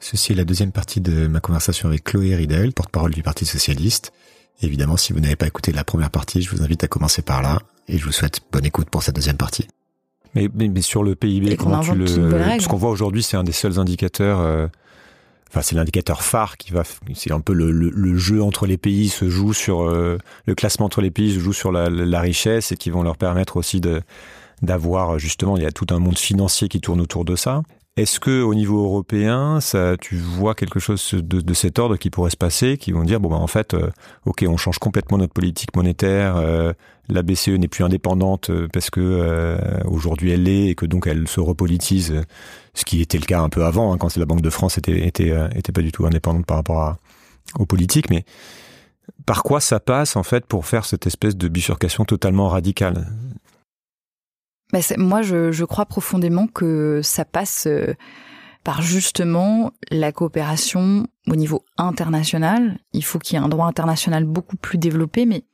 Ceci est la deuxième partie de ma conversation avec Chloé Ridel, porte-parole du Parti Socialiste. Évidemment, si vous n'avez pas écouté la première partie, je vous invite à commencer par là et je vous souhaite bonne écoute pour cette deuxième partie. Mais, mais, sur le PIB, comment tu le... Ce qu'on voit aujourd'hui, c'est un des seuls indicateurs... Euh, enfin, c'est l'indicateur phare qui va... C'est un peu le, le, jeu entre les pays se joue sur... Euh, le classement entre les pays se joue sur la, la richesse et qui vont leur permettre aussi de d'avoir justement, il y a tout un monde financier qui tourne autour de ça. Est-ce que au niveau européen, ça, tu vois quelque chose de, cet ordre qui pourrait se passer, qui vont dire bon ben en fait, euh, ok, on change complètement notre politique monétaire, euh, la BCE n'est plus indépendante euh, parce que aujourd'hui elle l'est et que donc elle se repolitise, ce qui était le cas un peu avant hein, quand la Banque de France était pas du tout indépendante par rapport aux politiques, mais par quoi ça passe en fait pour faire cette espèce de bifurcation totalement radicale? Bah, moi, je, je, crois profondément que ça passe euh, par justement la coopération au niveau international. Il faut qu'il y ait un droit international beaucoup plus développé, mais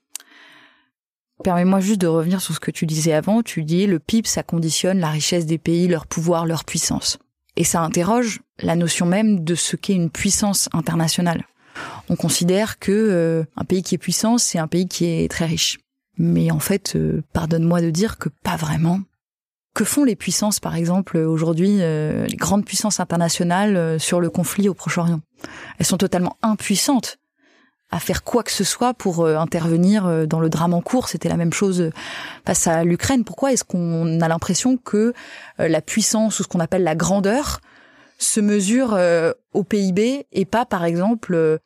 permets-moi juste de revenir sur ce que tu disais avant. Tu dis le PIB, ça conditionne la richesse des pays, leur pouvoir, leur puissance. Et ça interroge la notion même de ce qu'est une puissance internationale. On considère que euh, un pays qui est puissant, c'est un pays qui est très riche. Mais en fait, euh, pardonne-moi de dire que pas vraiment. Que font les puissances, par exemple, aujourd'hui, euh, les grandes puissances internationales euh, sur le conflit au Proche-Orient? Elles sont totalement impuissantes à faire quoi que ce soit pour euh, intervenir dans le drame en cours. C'était la même chose face à l'Ukraine. Pourquoi est-ce qu'on a l'impression que la puissance ou ce qu'on appelle la grandeur se mesure au PIB et pas, par exemple,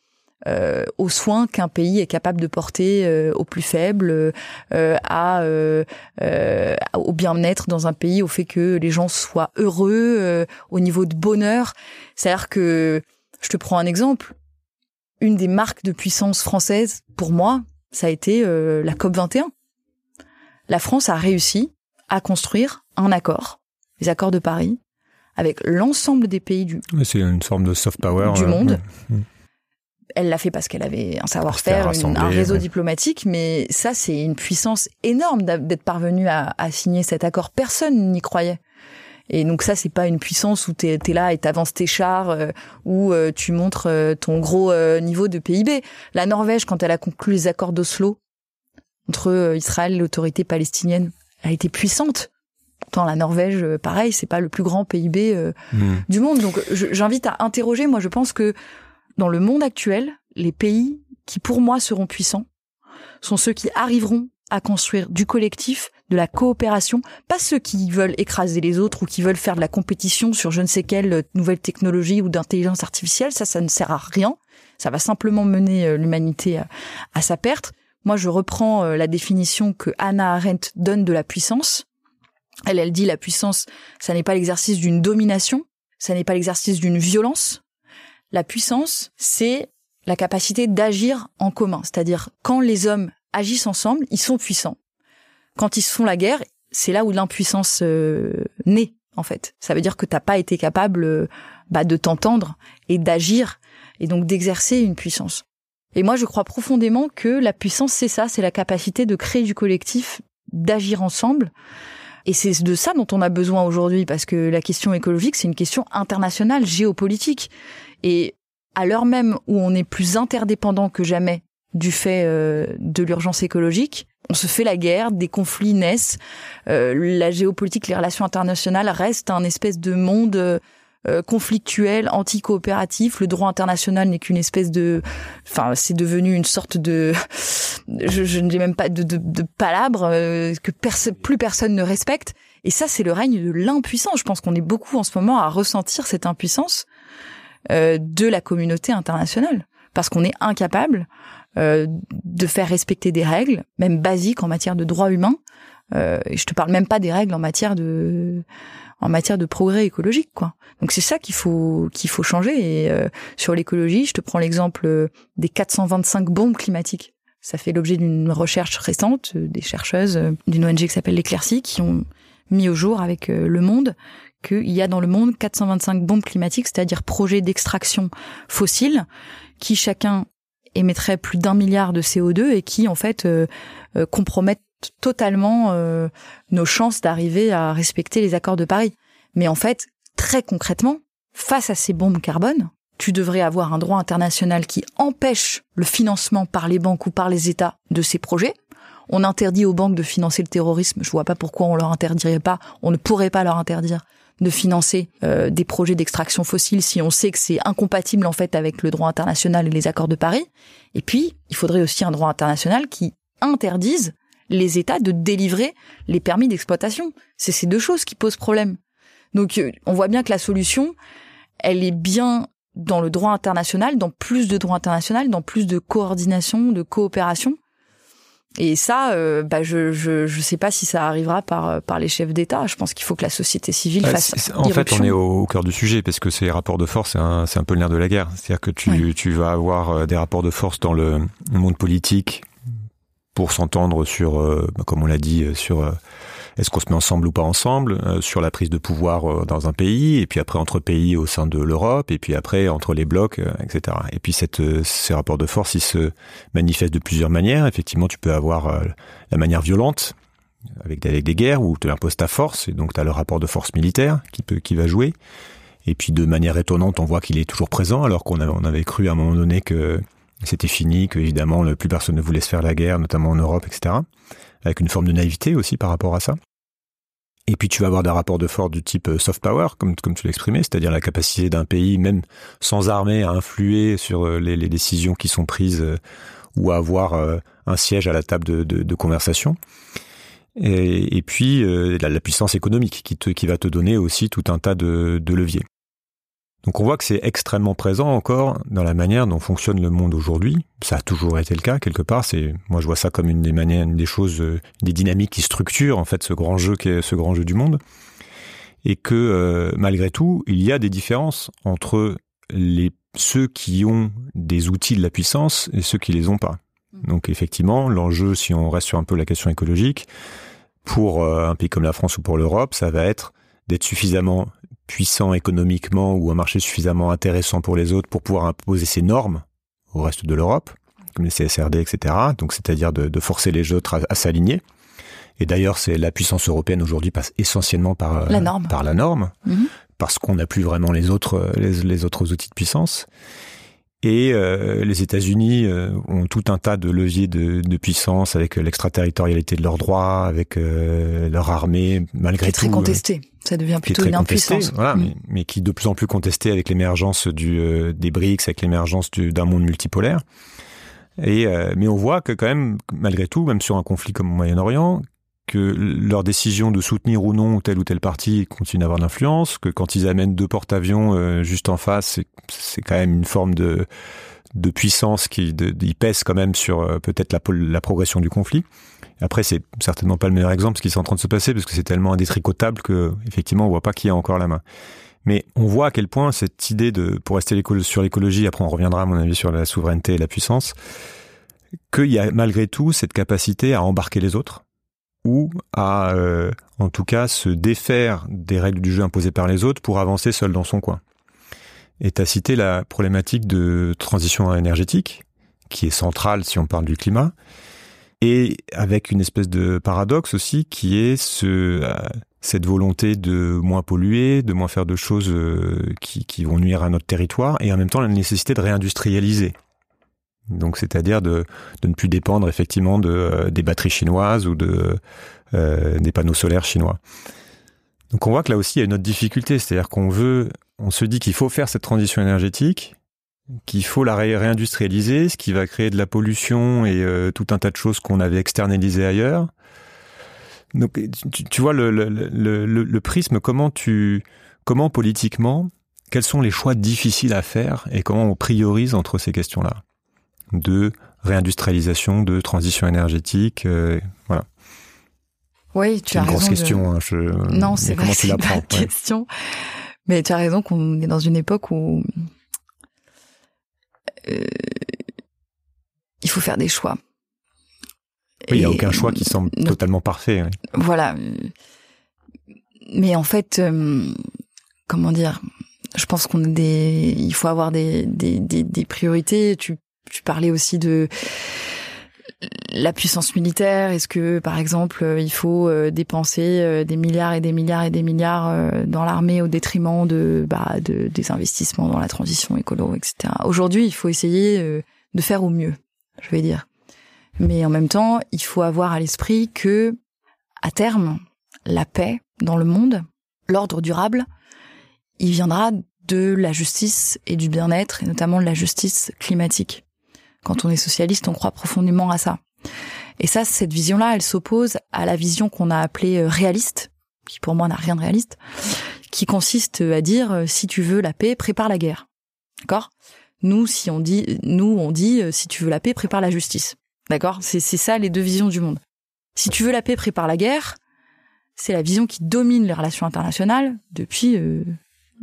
euh, aux soins qu'un pays est capable de porter euh, aux plus faibles, euh, à euh, au bien-être dans un pays, au fait que les gens soient heureux, au niveau de bonheur. C'est-à-dire que, je te prends un exemple, une des marques de puissance française, pour moi, ça a été la COP 21. La France a réussi à construire un accord, les accords de Paris, avec l'ensemble des pays du, c'est une forme de soft power du monde. Elle l'a fait parce qu'elle avait un savoir-faire, un réseau diplomatique, mais ça, c'est une puissance énorme d'être parvenu à, à, signer cet accord. Personne n'y croyait. Et donc ça, c'est pas une puissance où t'es es là et t'avances tes chars, euh, où euh, tu montres euh, ton gros niveau de PIB. La Norvège, quand elle a conclu les accords d'Oslo entre Israël et l'autorité palestinienne, elle a été puissante. Pourtant, la Norvège, pareil, c'est pas le plus grand PIB hmm. du monde. Donc, j'invite à interroger. Moi, je pense que dans le monde actuel, les pays qui pour moi seront puissants sont ceux qui arriveront à construire du collectif, de la coopération, pas ceux qui veulent écraser les autres ou qui veulent faire de la compétition sur je ne sais quelle nouvelle technologie ou d'intelligence artificielle, ça, ça ne sert à rien. Ça va simplement mener euh, l'humanité à, sa perte. Moi, je reprends euh, la définition que Hannah Arendt donne de la puissance. Elle, elle dit la puissance, ça n'est pas l'exercice d'une domination, ça n'est pas l'exercice d'une violence, la puissance, c'est la capacité d'agir en commun. C'est-à-dire, quand les hommes agissent ensemble, ils sont puissants. Quand ils se font la guerre, c'est là où l'impuissance euh, naît, en fait. Ça veut dire que t'as pas été capable euh, bah, de t'entendre et d'agir, et donc d'exercer une puissance. Et moi, je crois profondément que la puissance, c'est ça, c'est la capacité de créer du collectif, d'agir ensemble. Et c'est de ça dont on a besoin aujourd'hui, parce que la question écologique, c'est une question internationale, géopolitique. Et à l'heure même où on est plus interdépendant que jamais du fait euh, de l'urgence écologique, on se fait la guerre, des conflits naissent, euh, la géopolitique, les relations internationales restent un espèce de monde euh, conflictuel, anti-coopératif. Le droit international n'est qu'une espèce de, enfin, c'est devenu une sorte de, je, ne dis même pas de, de, de palabre que plus personne ne respecte. Et ça, c'est le règne de l'impuissance. Je pense qu'on est beaucoup en ce moment à ressentir cette impuissance euh, de la communauté internationale, parce qu'on est incapable euh, de faire respecter des règles, même basiques en matière de droits humains. Euh, et je te parle même pas des règles en matière de en matière de progrès écologique, quoi. Donc c'est ça qu'il faut qu'il faut changer. Et euh, sur l'écologie, je te prends l'exemple des 425 bombes climatiques. Ça fait l'objet d'une recherche récente des chercheuses d'une ONG qui s'appelle l'Éclaircie qui ont mis au jour avec Le Monde qu'il y a dans le monde 425 bombes climatiques, c'est-à-dire projets d'extraction fossile, qui chacun émettrait plus d'un milliard de CO2 et qui en fait euh, euh, compromettent totalement euh, nos chances d'arriver à respecter les accords de Paris. Mais en fait, très concrètement, face à ces bombes carbone, tu devrais avoir un droit international qui empêche le financement par les banques ou par les États de ces projets. On interdit aux banques de financer le terrorisme. Je vois pas pourquoi on leur interdirait pas. On ne pourrait pas leur interdire de financer euh, des projets d'extraction fossile si on sait que c'est incompatible en fait avec le droit international et les accords de Paris. Et puis, il faudrait aussi un droit international qui interdise les États de délivrer les permis d'exploitation. C'est ces deux choses qui posent problème. Donc, euh, on voit bien que la solution, elle est bien dans le droit international, dans plus de droit international, dans plus de coordination, de coopération. Et ça, euh, bah, je, je je sais pas si ça arrivera par par les chefs d'État. Je pense qu'il faut que la société civile bah, fasse. En fait, on est au, cœur du sujet parce que ces rapports de force, c'est un, peu le nerf de la guerre. C'est-à-dire que tu tu vas avoir euh, des rapports de force dans le monde politique pour s'entendre sur, euh, comme on l'a dit, sur est-ce qu'on se met ensemble ou pas ensemble euh, sur la prise de pouvoir euh, dans un pays, et puis après entre pays au sein de l'Europe, et puis après entre les blocs, euh, etc. Et puis cette, ces rapports de force, ils se manifestent de plusieurs manières. Effectivement, tu peux avoir la manière violente, avec, avec des guerres, où tu imposes ta force, et donc tu as le rapport de force militaire qui, peut, qui va jouer. Et puis de manière étonnante, on voit qu'il est toujours présent, alors qu'on avait, on avait cru à un moment donné que c'était fini, que évidemment plus personne ne voulait se faire la guerre, notamment en Europe, etc avec une forme de naïveté aussi par rapport à ça. Et puis tu vas avoir des rapports de force du type euh, soft power, comme, tu l'exprimais, c'est-à-dire la capacité d'un pays, même sans armée, à influer sur euh, les, décisions qui sont prises euh, ou à avoir un siège à la table de, conversation. Et, puis la, puissance économique qui, va te donner aussi tout un tas de leviers. Donc on voit que c'est extrêmement présent encore dans la manière dont fonctionne le monde aujourd'hui. Ça a toujours été le cas quelque part. C'est moi je vois ça comme une des manières, une des choses, euh, des dynamiques qui structurent en fait ce grand jeu qui est ce grand jeu du monde. Et que euh, malgré tout, il y a des différences entre les ceux qui ont des outils de la puissance et ceux qui les ont pas. Mmh. Donc effectivement, l'enjeu, si on reste sur un peu la question écologique, pour euh, un pays comme la France ou pour l'Europe, ça va être d'être suffisamment puissant économiquement ou un marché suffisamment intéressant pour les autres pour pouvoir imposer ses normes au reste de l'Europe, comme les CSRD, etc. Donc, c'est-à-dire de, forcer les autres à, s'aligner. Et d'ailleurs, c'est la puissance européenne aujourd'hui passe essentiellement par la norme, par la norme, mhm. parce qu'on n'a plus vraiment les autres les, autres outils de puissance. Et euh, les États-Unis euh, ont tout un tas de leviers de, de puissance avec l'extraterritorialité de leurs droits, avec euh, leur armée, malgré tout. Très contesté. Ça devient plutôt une impuissance. Voilà, mm. mais, qui est de plus en plus contesté avec l'émergence du des BRICS, avec l'émergence d'un monde multipolaire. Et mais on voit que quand même, malgré tout, même sur un conflit comme au Moyen-Orient, que leur décision de soutenir ou non tel ou tel parti continue d'avoir de l'influence, que quand ils amènent deux porte-avions euh, juste en face, c'est quand même une forme de, puissance qui pèse quand même sur euh, peut-être la, la progression du conflit. Après, c'est certainement pas le meilleur exemple ce qui est en train de se passer parce que c'est tellement indétricotable que effectivement on voit pas qui a encore la main. Mais on voit à quel point cette idée de, pour rester sur l'écologie, après on reviendra à mon avis sur la souveraineté et la puissance, qu'il y a malgré tout cette capacité à embarquer les autres, ou à, euh, en tout cas, se défaire des règles du jeu imposées par les autres pour avancer seul dans son coin. Et tu cité la problématique de transition énergétique, qui est centrale si on parle du climat, et avec une espèce de paradoxe aussi qui est euh, cette volonté de moins polluer, de moins faire de choses euh, qui, qui vont nuire à notre territoire, et en même temps la nécessité de réindustrialiser. Donc, c'est-à-dire de, de, ne plus dépendre effectivement de euh, des batteries chinoises ou de euh, des panneaux solaires chinois. Donc, on voit que là aussi il y a une autre difficulté, c'est-à-dire qu'on veut, on se dit qu'il faut faire cette transition énergétique, qu'il faut la réindustrialiser, ce qui va créer de la pollution et euh, tout un tas de choses qu'on avait externalisées ailleurs. Donc, tu, tu vois le, le, le, le, prisme, comment tu, comment politiquement, quels sont les choix difficiles à faire et comment on priorise entre ces questions-là? De réindustrialisation, de transition énergétique, euh, voilà. Oui, tu as une grosse question. Hein, je... Non, c'est pas, tu pas question. Mais tu as raison qu'on est dans une époque où euh, il faut faire des choix. Oui, il n'y a aucun choix qui semble totalement parfait. Voilà. Mais en fait, euh, comment dire? Je pense qu'on a des, il faut avoir des, des, des, des priorités. Tu tu parlais aussi de la puissance militaire Est-ce que, par exemple, il faut dépenser des milliards et des milliards et des milliards dans l'armée au détriment de, bah, de des investissements dans la transition écolo, etc. Aujourd'hui, il faut essayer de faire au mieux, je vais dire. Mais en même temps, il faut avoir à l'esprit que, à terme, la paix dans le monde, l'ordre durable, il viendra de la justice et du bien-être, et notamment de la justice climatique. Quand on est socialiste, on croit profondément à ça. Et ça, cette vision-là, elle s'oppose à la vision qu'on a appelée euh, réaliste, qui pour moi n'a rien de réaliste, qui consiste à dire euh, si tu veux la paix, prépare la guerre. D'accord? Nous, si on dit, nous, on dit euh, si tu veux la paix, prépare la justice. D'accord? C'est ça les deux visions du monde. Si tu veux la paix, prépare la guerre. C'est la vision qui domine les relations internationales depuis euh,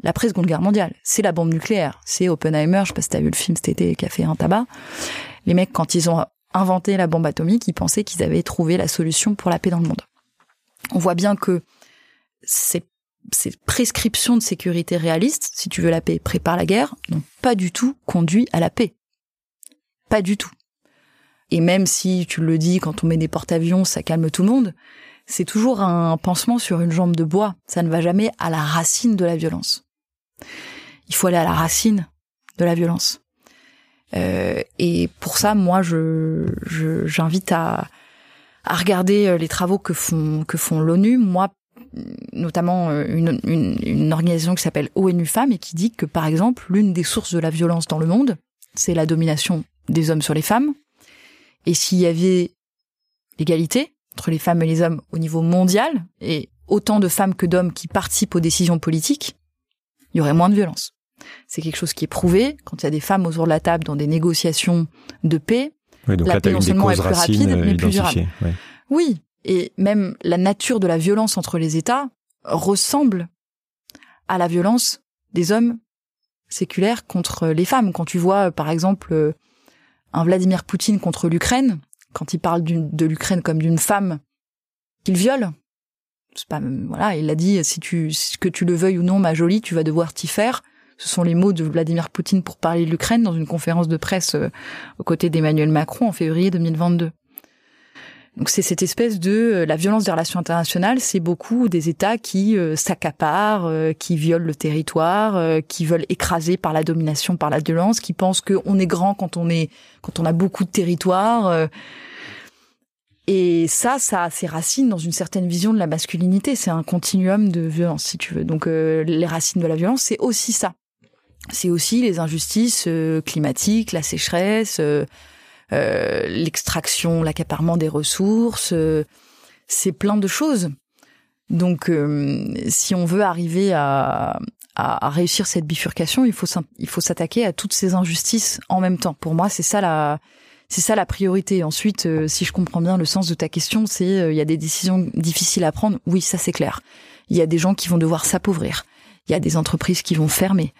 l'après-seconde guerre mondiale. C'est la bombe nucléaire. C'est Oppenheimer, je sais pas si t'as vu le film cet été fait un tabac. Les mecs, quand ils ont inventé la bombe atomique, ils pensaient qu'ils avaient trouvé la solution pour la paix dans le monde. On voit bien que ces, ces prescriptions de sécurité réalistes, si tu veux la paix, prépare la guerre, n'ont pas du tout conduit à la paix. Pas du tout. Et même si tu le dis, quand on met des porte-avions, ça calme tout le monde, c'est toujours un pansement sur une jambe de bois. Ça ne va jamais à la racine de la violence. Il faut aller à la racine de la violence. Euh, et pour ça, moi, je j'invite à, à regarder euh, les travaux que font que font l'ONU. Moi, notamment euh, une, une, une organisation qui s'appelle ONU Femmes et qui dit que, par exemple, l'une des sources de la violence dans le monde, c'est la domination des hommes sur les femmes. Et s'il y avait l'égalité entre les femmes et les hommes au niveau mondial, et autant de femmes que d'hommes qui participent aux décisions politiques, il y aurait moins de violence. C'est quelque chose qui est prouvé. Quand il y a des femmes autour de la table dans des négociations de paix, la paix non seulement est plus rapide, mais plus durable. Oui, et même la nature de la violence entre les États ressemble à la violence des hommes séculaires contre les femmes. Quand tu vois, par exemple, un Vladimir Poutine contre l'Ukraine, quand il parle de l'Ukraine comme d'une femme qu'il viole, pas voilà, il a dit si tu que tu le veuilles ou non, ma jolie, tu vas devoir t'y faire. Ce sont les mots de Vladimir Poutine pour parler de l'Ukraine dans une conférence de presse euh, aux côtés d'Emmanuel Macron en février 2022. Donc c'est cette espèce de euh, la violence des relations internationales, c'est beaucoup des États qui euh, s'accaparent, euh, qui violent le territoire, qui veulent écraser par la domination, par la violence, qui pensent qu'on est grand quand on est quand on a beaucoup de territoire. et ça, ça a ses racines dans une certaine vision de la masculinité. C'est un continuum de violence, si tu veux. Donc les racines de la violence, c'est aussi ça. C'est aussi les injustices climatiques, la sécheresse euh, l'extraction, l'accaparement des ressources, euh, c'est plein de choses. Donc, euh, si on veut arriver à, à, réussir cette bifurcation, il faut s'attaquer à toutes ces injustices en même temps. Pour moi, c'est ça la c'est ça la priorité. Ensuite, si je comprends bien le sens de ta question, c'est il y a des décisions difficiles à prendre. Oui, ça c'est clair. Il y a des gens qui vont devoir s'appauvrir. Il y a des entreprises qui vont fermer.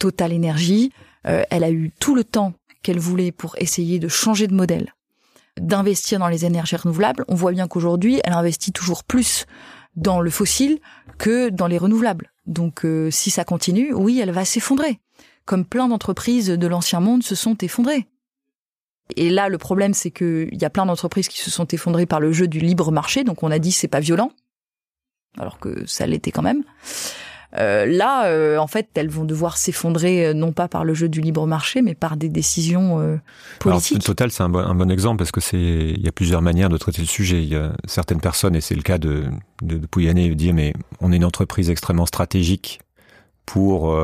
Total Énergie, elle a eu tout le temps qu'elle voulait pour essayer de changer de modèle, d'investir dans les énergies renouvelables, on voit bien qu'aujourd'hui, elle investit toujours plus dans le fossile que dans les renouvelables. Donc euh, si ça continue, oui, elle va s'effondrer. Comme plein d'entreprises de l'ancien monde se sont effondrées. Et là, le problème, c'est qu'il y a plein d'entreprises qui se sont effondrées par le jeu du libre marché. Donc on a dit c'est pas violent, alors que ça l'était quand même. Euh, là, euh, en fait, elles vont devoir s'effondrer euh, non pas par le jeu du libre marché, mais par des décisions politiques. Total, c'est un, bon, un, bon exemple parce que c'est il y a plusieurs manières de traiter le sujet. Il y a certaines personnes, et c'est le cas de, de, de Pouyanné, dire mais on est une entreprise extrêmement stratégique pour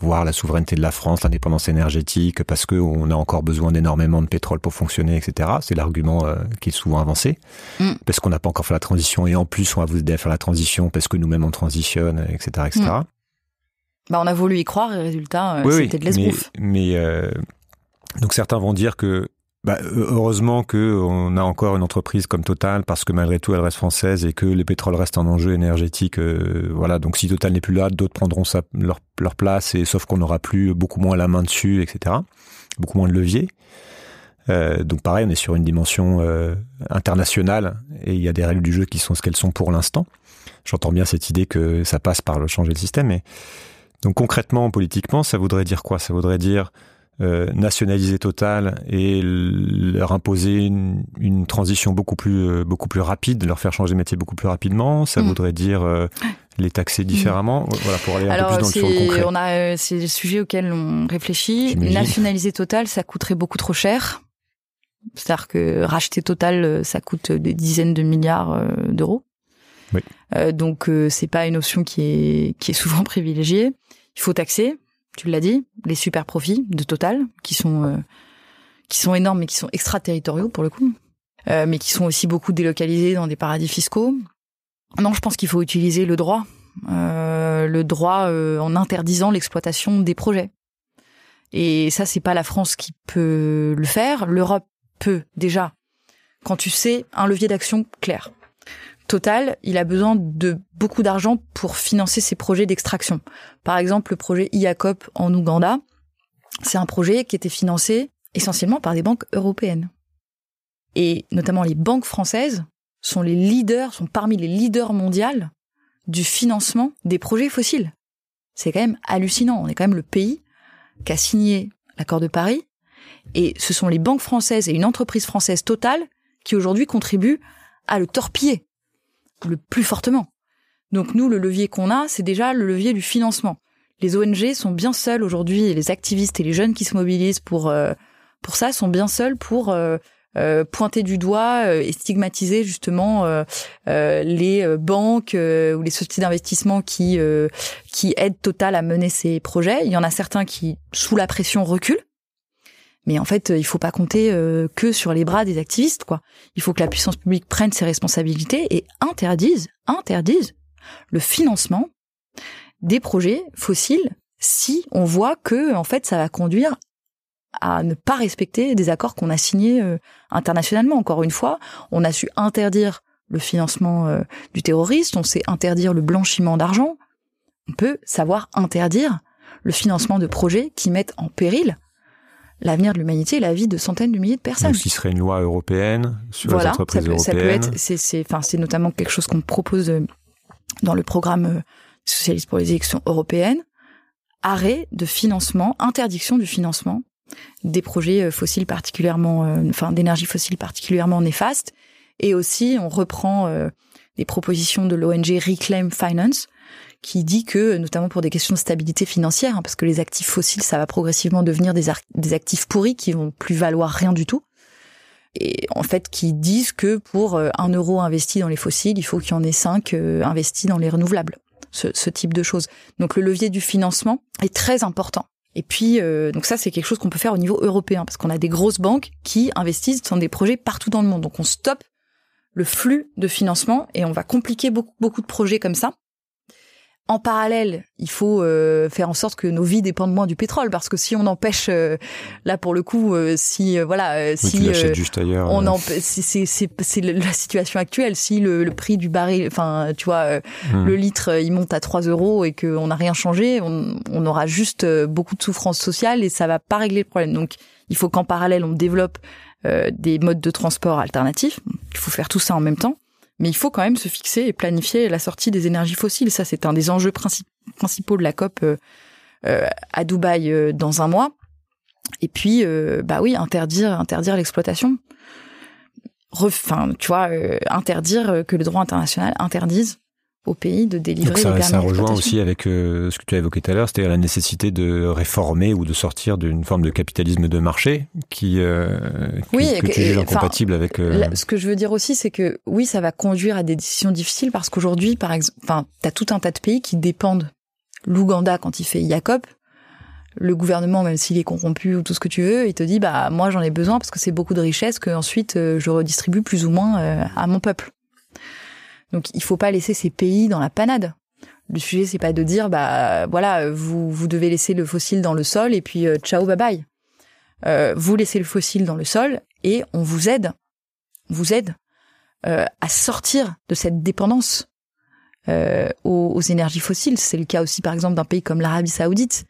voir la souveraineté de la France, l'indépendance énergétique, parce qu'on a encore besoin d'énormément de pétrole pour fonctionner, etc. C'est l'argument euh, qui est souvent avancé, mm. parce qu'on n'a pas encore fait la transition, et en plus on va vous aider à faire la transition, parce que nous-mêmes on transitionne, etc. etc. Mm. Bah, on a voulu y croire, et résultat, euh, c'était de l'esbrouf. Mais, mais euh, donc certains vont dire que bah, heureusement qu'on a encore une entreprise comme Total parce que malgré tout elle reste française et que le pétrole reste un enjeu énergétique. Euh, voilà, donc si Total n'est plus là, d'autres prendront sa, leur, place et sauf qu'on n'aura plus beaucoup moins la main dessus, etc. Beaucoup moins de levier. Euh, donc pareil, on est sur une dimension euh, internationale et il y a des règles du jeu qui sont ce qu'elles sont pour l'instant. J'entends bien cette idée que ça passe par le changer le système, mais donc concrètement, politiquement, ça voudrait dire quoi? Ça voudrait dire euh, nationaliser Total et leur imposer une, transition beaucoup plus euh, beaucoup plus rapide, leur faire changer de métier beaucoup plus rapidement. Ça mm. voudrait dire euh, les taxer différemment. Mm. Voilà pour aller un peu plus dans le, concret. On a c'est le sujet auquel on réfléchit. Nationaliser Total, ça coûterait beaucoup trop cher. C'est-à-dire que racheter Total, ça coûte des dizaines de milliards d'euros. Oui. donc c'est pas une option qui est qui est souvent privilégiée. Il faut taxer tu l'as dit, les super profits de Total, qui sont euh, qui sont énormes mais qui sont extraterritoriaux pour le coup, euh, mais qui sont aussi beaucoup délocalisés dans des paradis fiscaux. Non, je pense qu'il faut utiliser le droit, euh, le droit en interdisant l'exploitation des projets. Et ça, c'est pas la France qui peut le faire. L'Europe peut déjà, quand tu sais un levier d'action clair. Total, il a besoin de beaucoup d'argent pour financer ses projets d'extraction. Par exemple, le projet IACOP en Ouganda, c'est un projet qui était financé essentiellement par des banques européennes. Et notamment les banques françaises sont les leaders, sont parmi les leaders mondiaux du financement des projets fossiles. C'est quand même hallucinant. On est quand même le pays qui a signé l'accord de Paris. Et ce sont les banques françaises et une entreprise française totale qui aujourd'hui contribuent à le torpiller le plus fortement. Donc nous, le levier qu'on a, c'est déjà le levier du financement. Les ONG sont bien seuls aujourd'hui, et les activistes et les jeunes qui se mobilisent pour euh, pour ça sont bien seuls pour euh, euh, pointer du doigt et stigmatiser justement les banques ou les sociétés d'investissement qui qui aident Total à mener ces projets. Il y en a certains qui, sous la pression, reculent mais en fait, il faut pas compter euh, que sur les bras des activistes, quoi. Il faut que la puissance publique prenne ses responsabilités et interdise, interdise le financement des projets fossiles si on voit que, en fait, ça va conduire à ne pas respecter des accords qu'on a signés euh, internationalement. Encore une fois, on a su interdire le financement euh, du terroriste, on sait interdire le blanchiment d'argent. On peut savoir interdire le financement de projets qui mettent en péril l'avenir de l'humanité et la vie de centaines de milliers de personnes. Donc, ce qui serait une loi européenne sur les entreprises ça peut, Ça peut être, c'est, c'est, enfin, c'est notamment quelque chose qu'on propose euh, dans le programme euh, socialiste pour les élections européennes. Arrêt de financement, interdiction du financement des projets euh, fossiles particulièrement, enfin, d'énergie fossile particulièrement néfastes. Et aussi, on reprend les propositions de l'ONG Reclaim Finance, qui dit que, notamment pour des questions de stabilité financière, hein, parce que les actifs fossiles, ça va progressivement devenir des, des actifs pourris qui vont plus valoir rien du tout. Et en fait, qui disent que pour euh, un euro investi dans les fossiles, il faut qu'il y en ait cinq euh, investis dans les renouvelables. Ce, ce, type de choses. Donc le levier du financement est très important. Et puis, euh, donc ça, c'est quelque chose qu'on peut faire au niveau européen, parce qu'on a des grosses banques qui investissent dans des projets partout dans le monde. Donc on stoppe le flux de financement et on va compliquer beaucoup, beaucoup de projets comme ça en parallèle, il faut euh, faire en sorte que nos vies dépendent moins du pétrole, parce que si on empêche, euh, là pour le coup, euh, si voilà, si juste ailleurs, on c'est c'est la situation actuelle. Si le, prix du baril, enfin tu vois, hmm. le litre il monte à 3 euros et qu'on n'a rien changé, on, on aura juste beaucoup de souffrance sociale et ça va pas régler le problème. Donc il faut qu'en parallèle on développe des modes de transport alternatifs. Il faut faire tout ça en même temps mais il faut quand même se fixer et planifier la sortie des énergies fossiles. Ça, c'est un des enjeux principaux de la COP euh, euh, à Dubaï euh, dans un mois. Et puis, bah oui, interdire, interdire l'exploitation. Enfin, tu vois, interdire que le droit international interdise au pays de délivrer ça, les Ça rejoint aussi avec euh, ce que tu as évoqué tout à l'heure, c'est-à-dire la nécessité de réformer ou de sortir d'une forme de capitalisme de marché qui, euh, oui, que, tu juges incompatible avec. Euh... ce que je veux dire aussi, c'est que oui, ça va conduire à des décisions difficiles parce qu'aujourd'hui, par exemple, enfin, t'as tout un tas de pays qui dépendent. L'Ouganda, quand il fait IACOP, le gouvernement, même s'il est corrompu ou tout ce que tu veux, il te dit bah moi j'en ai besoin parce que c'est beaucoup de richesses que ensuite euh, je redistribue plus ou moins à mon peuple. Donc il faut pas laisser ces pays dans la panade. Le sujet c'est pas de dire bah voilà vous vous devez laisser le fossile dans le sol et puis euh, ciao bye bye. Euh, vous laissez le fossile dans le sol et on vous aide, on vous aide euh, à sortir de cette dépendance aux, aux, énergies fossiles. C'est le cas aussi par exemple d'un pays comme l'Arabie Saoudite,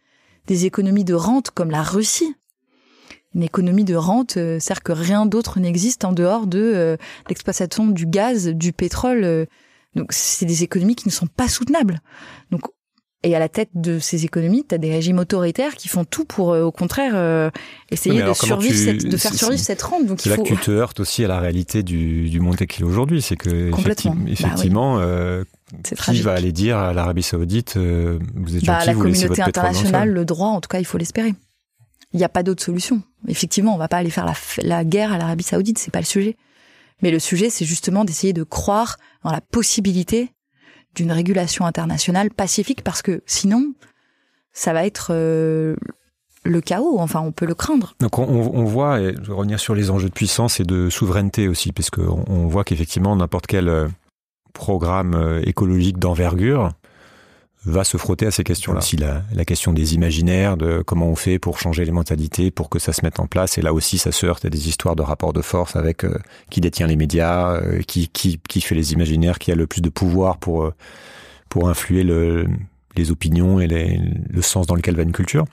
des économies de rente comme la Russie une économie de rente, euh, c'est-à-dire que rien d'autre n'existe en dehors de euh, l'exploitation du gaz, du pétrole. Euh. donc c'est des économies qui ne sont pas soutenables. Donc Et à la tête de ces économies, tu as des régimes autoritaires qui font tout pour, au contraire, essayer de, survivre cette, de faire survivre cette rente. Donc c'est là que tu te heurtes aussi à la réalité du, du monde qu'il aujourd'hui. C'est que effectivement, bah qui va aller dire à l'Arabie Saoudite, vous êtes bah, La communauté internationale, le droit, en tout cas, il faut l'espérer. Il n'y a pas d'autre solution. Effectivement, on va pas aller faire la, guerre à l'Arabie Saoudite, c'est pas le sujet. Mais le sujet, c'est justement d'essayer de croire dans la possibilité d'une régulation internationale pacifique, parce que sinon, ça va être euh, le chaos. Enfin, on peut le craindre. Donc, on, on, voit, et je vais revenir sur les enjeux de puissance et de souveraineté aussi, parce qu'on on voit qu'effectivement, n'importe quel euh, programme euh, écologique d'envergure va se frotter à ces questions-là. Aussi la, la, question des imaginaires, de comment on fait pour changer les mentalités, pour que ça se mette en place. Et là aussi, ça se heurte à des histoires de rapports de force avec euh, qui détient les médias, euh, qui, qui, qui fait les imaginaires, qui a le plus de pouvoir pour, euh, pour influer le, les opinions et le sens dans lequel va une culture.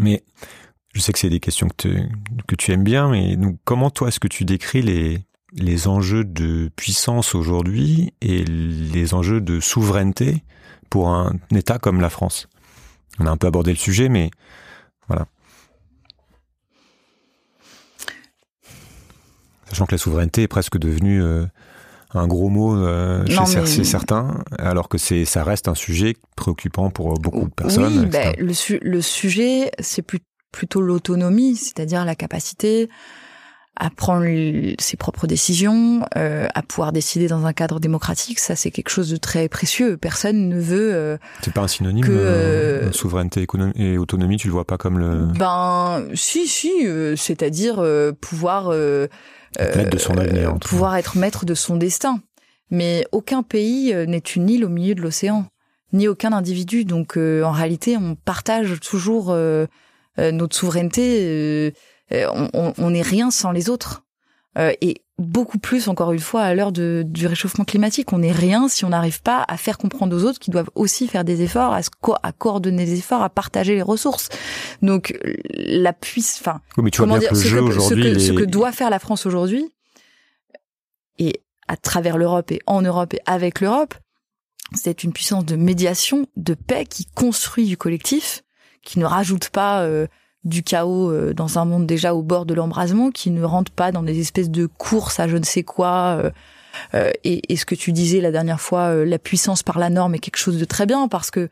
Mais je sais que c'est des questions que, tu, que tu aimes bien, mais comment toi est-ce que tu décris les, les enjeux de puissance aujourd'hui et les enjeux de souveraineté pour un État comme la France. On a un peu abordé le sujet, mais voilà. Sachant que la souveraineté est presque devenue euh, un gros mot euh, chez certains, alors que c'est ça reste un sujet préoccupant pour beaucoup de personnes. Oui, ben, le, le, sujet, c'est plutôt l'autonomie, c'est-à-dire la capacité à prendre ses propres décisions, euh, à pouvoir décider dans un cadre démocratique, ça c'est quelque chose de très précieux. Personne ne veut. Euh, c'est pas un synonyme. Que, euh, souveraineté et autonomie, tu le vois pas comme le. Ben si si, c'est-à-dire pouvoir. être de son avenir. pouvoir être maître de son destin. Mais aucun pays n'est une île au milieu de l'océan, ni aucun individu. Donc en réalité, on partage toujours notre souveraineté euh, on n'est rien sans les autres. Euh, et beaucoup plus, encore une fois, à l'heure du réchauffement climatique. On n'est rien si on n'arrive pas à faire comprendre aux autres qu'ils doivent aussi faire des efforts, à, à, coordonner des efforts, à partager les ressources. Donc, la puisse, enfin, comment dire, ce, que, ce que doit faire la France aujourd'hui, et à travers l'Europe et en Europe et avec l'Europe, c'est une puissance de médiation, de paix qui construit du collectif, qui ne rajoute pas euh, du chaos euh, dans un monde déjà au bord de l'embrasement, qui ne rentre pas dans des espèces de courses à je ne sais quoi. Euh, euh, et, et, ce que tu disais la dernière fois, la puissance par la norme est quelque chose de très bien parce que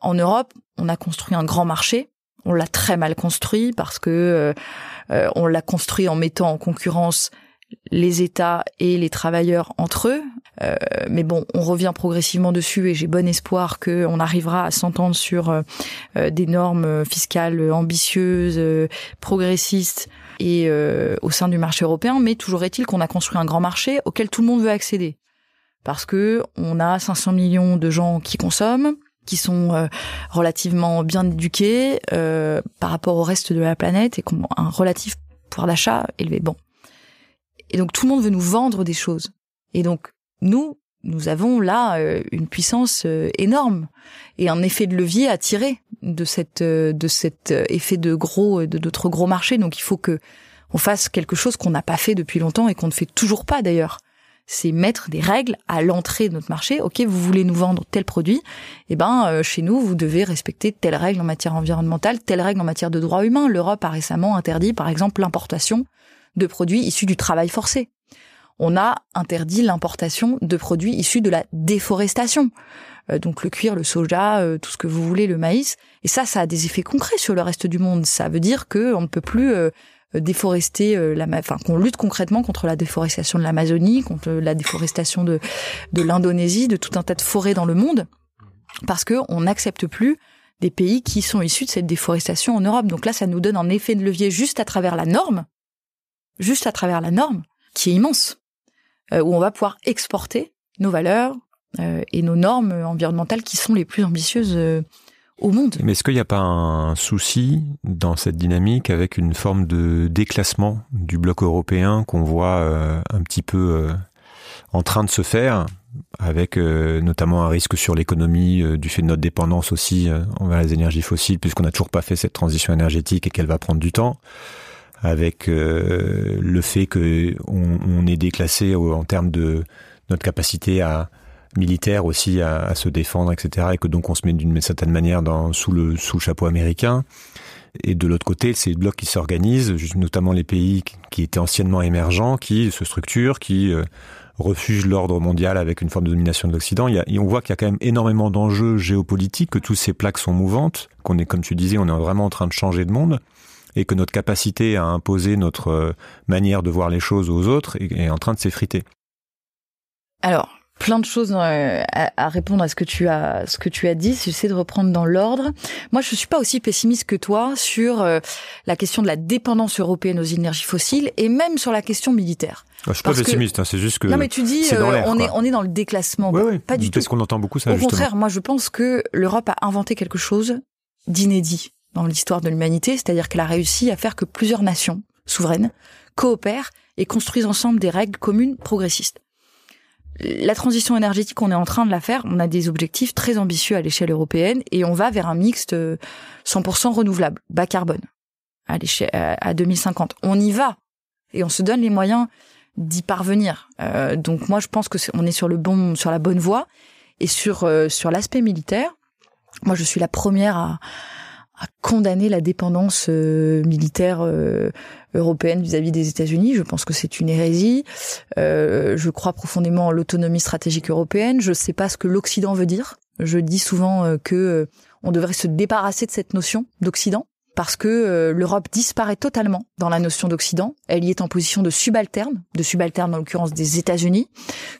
en Europe, on a construit un grand marché. On l'a très mal construit parce que on l'a construit en mettant en concurrence les États et les travailleurs entre eux. Euh, mais bon, on revient progressivement dessus et j'ai bon espoir qu'on arrivera à s'entendre sur euh, euh, des normes fiscales ambitieuses, progressistes et au sein du marché européen. Mais toujours est-il qu'on a construit un grand marché auquel tout le monde veut accéder. Parce que on a 500 millions de gens qui consomment, qui sont relativement bien éduqués par rapport au reste de la planète et qui ont un relatif pouvoir d'achat élevé. Bon, et donc tout le monde veut nous vendre des choses. Et donc nous, nous avons là euh, une puissance euh, énorme et un effet de levier à tirer de cette euh, de cet effet de gros de notre gros marché. Donc il faut que on fasse quelque chose qu'on n'a pas fait depuis longtemps et qu'on ne fait toujours pas d'ailleurs. C'est mettre des règles à l'entrée de notre marché. Ok, vous voulez nous vendre tel produit, eh ben chez nous vous devez respecter telle règle en matière environnementale, telle règle en matière de droits humains. L'Europe a récemment interdit, par exemple, l'importation de produits issus du travail forcé. On a interdit l'importation de produits issus de la déforestation. Euh, donc le cuir, le soja, euh, tout ce que vous voulez, le maïs. Et ça, ça a des effets concrets sur le reste du monde. Ça veut dire qu'on ne peut plus euh, déforester la, enfin qu'on lutte concrètement contre la déforestation de l'Amazonie, contre la déforestation de de l'Indonésie, de tout un tas de forêts dans le monde, parce que on n'accepte plus des pays qui sont issus de cette déforestation en Europe. Donc là, ça nous donne un effet de levier juste à travers la norme, juste à travers la norme, qui est immense, euh, où on va pouvoir exporter nos valeurs euh, et nos normes environnementales qui sont les plus ambitieuses euh, au monde. Mais est-ce qu'il n'y a pas un souci dans cette dynamique avec une forme de déclassement du bloc européen qu'on voit un petit peu en train de se faire avec notamment un risque sur l'économie du fait de notre dépendance aussi envers les énergies fossiles puisqu'on n'a toujours pas fait cette transition énergétique et qu'elle va prendre du temps? Avec euh, le fait que on, est déclassé en termes de notre capacité à, militaire aussi à, se défendre, etc. Et que donc on se met d'une certaine manière dans, sous le sous le chapeau américain. Et de l'autre côté, c'est le bloc qui s'organise, notamment les pays qui étaient anciennement émergents, qui se structurent, qui euh, refugent l'ordre mondial avec une forme de domination de l'Occident. on voit qu'il y a quand même énormément d'enjeux géopolitiques, que toutes ces plaques sont mouvantes, qu'on est, comme tu disais, on est vraiment en train de changer de monde et que notre capacité à imposer notre euh, manière de voir les choses aux autres est en train de s'effriter. Alors, plein de choses euh, à, répondre à ce que tu as ce que tu as dit. J'essaie de reprendre dans l'ordre. Moi, je suis pas aussi pessimiste que toi sur euh, la question de la dépendance européenne aux énergies fossiles et même sur la question militaire. Ah, je suis pas pessimiste, hein, c'est juste que non mais tu dis euh, on est on est dans le déclassement. Pas du tout. Parce qu'on entend beaucoup ça. Au contraire, moi je pense que l'Europe a inventé quelque chose d'inédit dans l'histoire de l'humanité, c'est-à-dire qu'elle a réussi à faire que plusieurs nations souveraines coopèrent et construisent ensemble des règles communes progressistes la transition énergétique, on est en train de la faire. On a des objectifs très ambitieux à l'échelle européenne et on va vers un mixte 100% renouvelable, bas carbone, à l'échelle à 2050. On y va et on se donne les moyens d'y parvenir. Euh, donc moi, je pense que est, on est sur le bon, sur la bonne voie et sur euh, sur l'aspect militaire. Moi, je suis la première à à condamner la dépendance euh, militaire euh, européenne vis-à-vis des États-Unis. Je pense que c'est une hérésie. Euh, je crois profondément en l'autonomie stratégique européenne. Je ne sais pas ce que l'Occident veut dire. Je dis souvent que on devrait se débarrasser de cette notion d'Occident parce que euh, l'Europe disparaît totalement dans la notion d'Occident. Elle y est en position de subalterne, de subalterne en l'occurrence des États-Unis,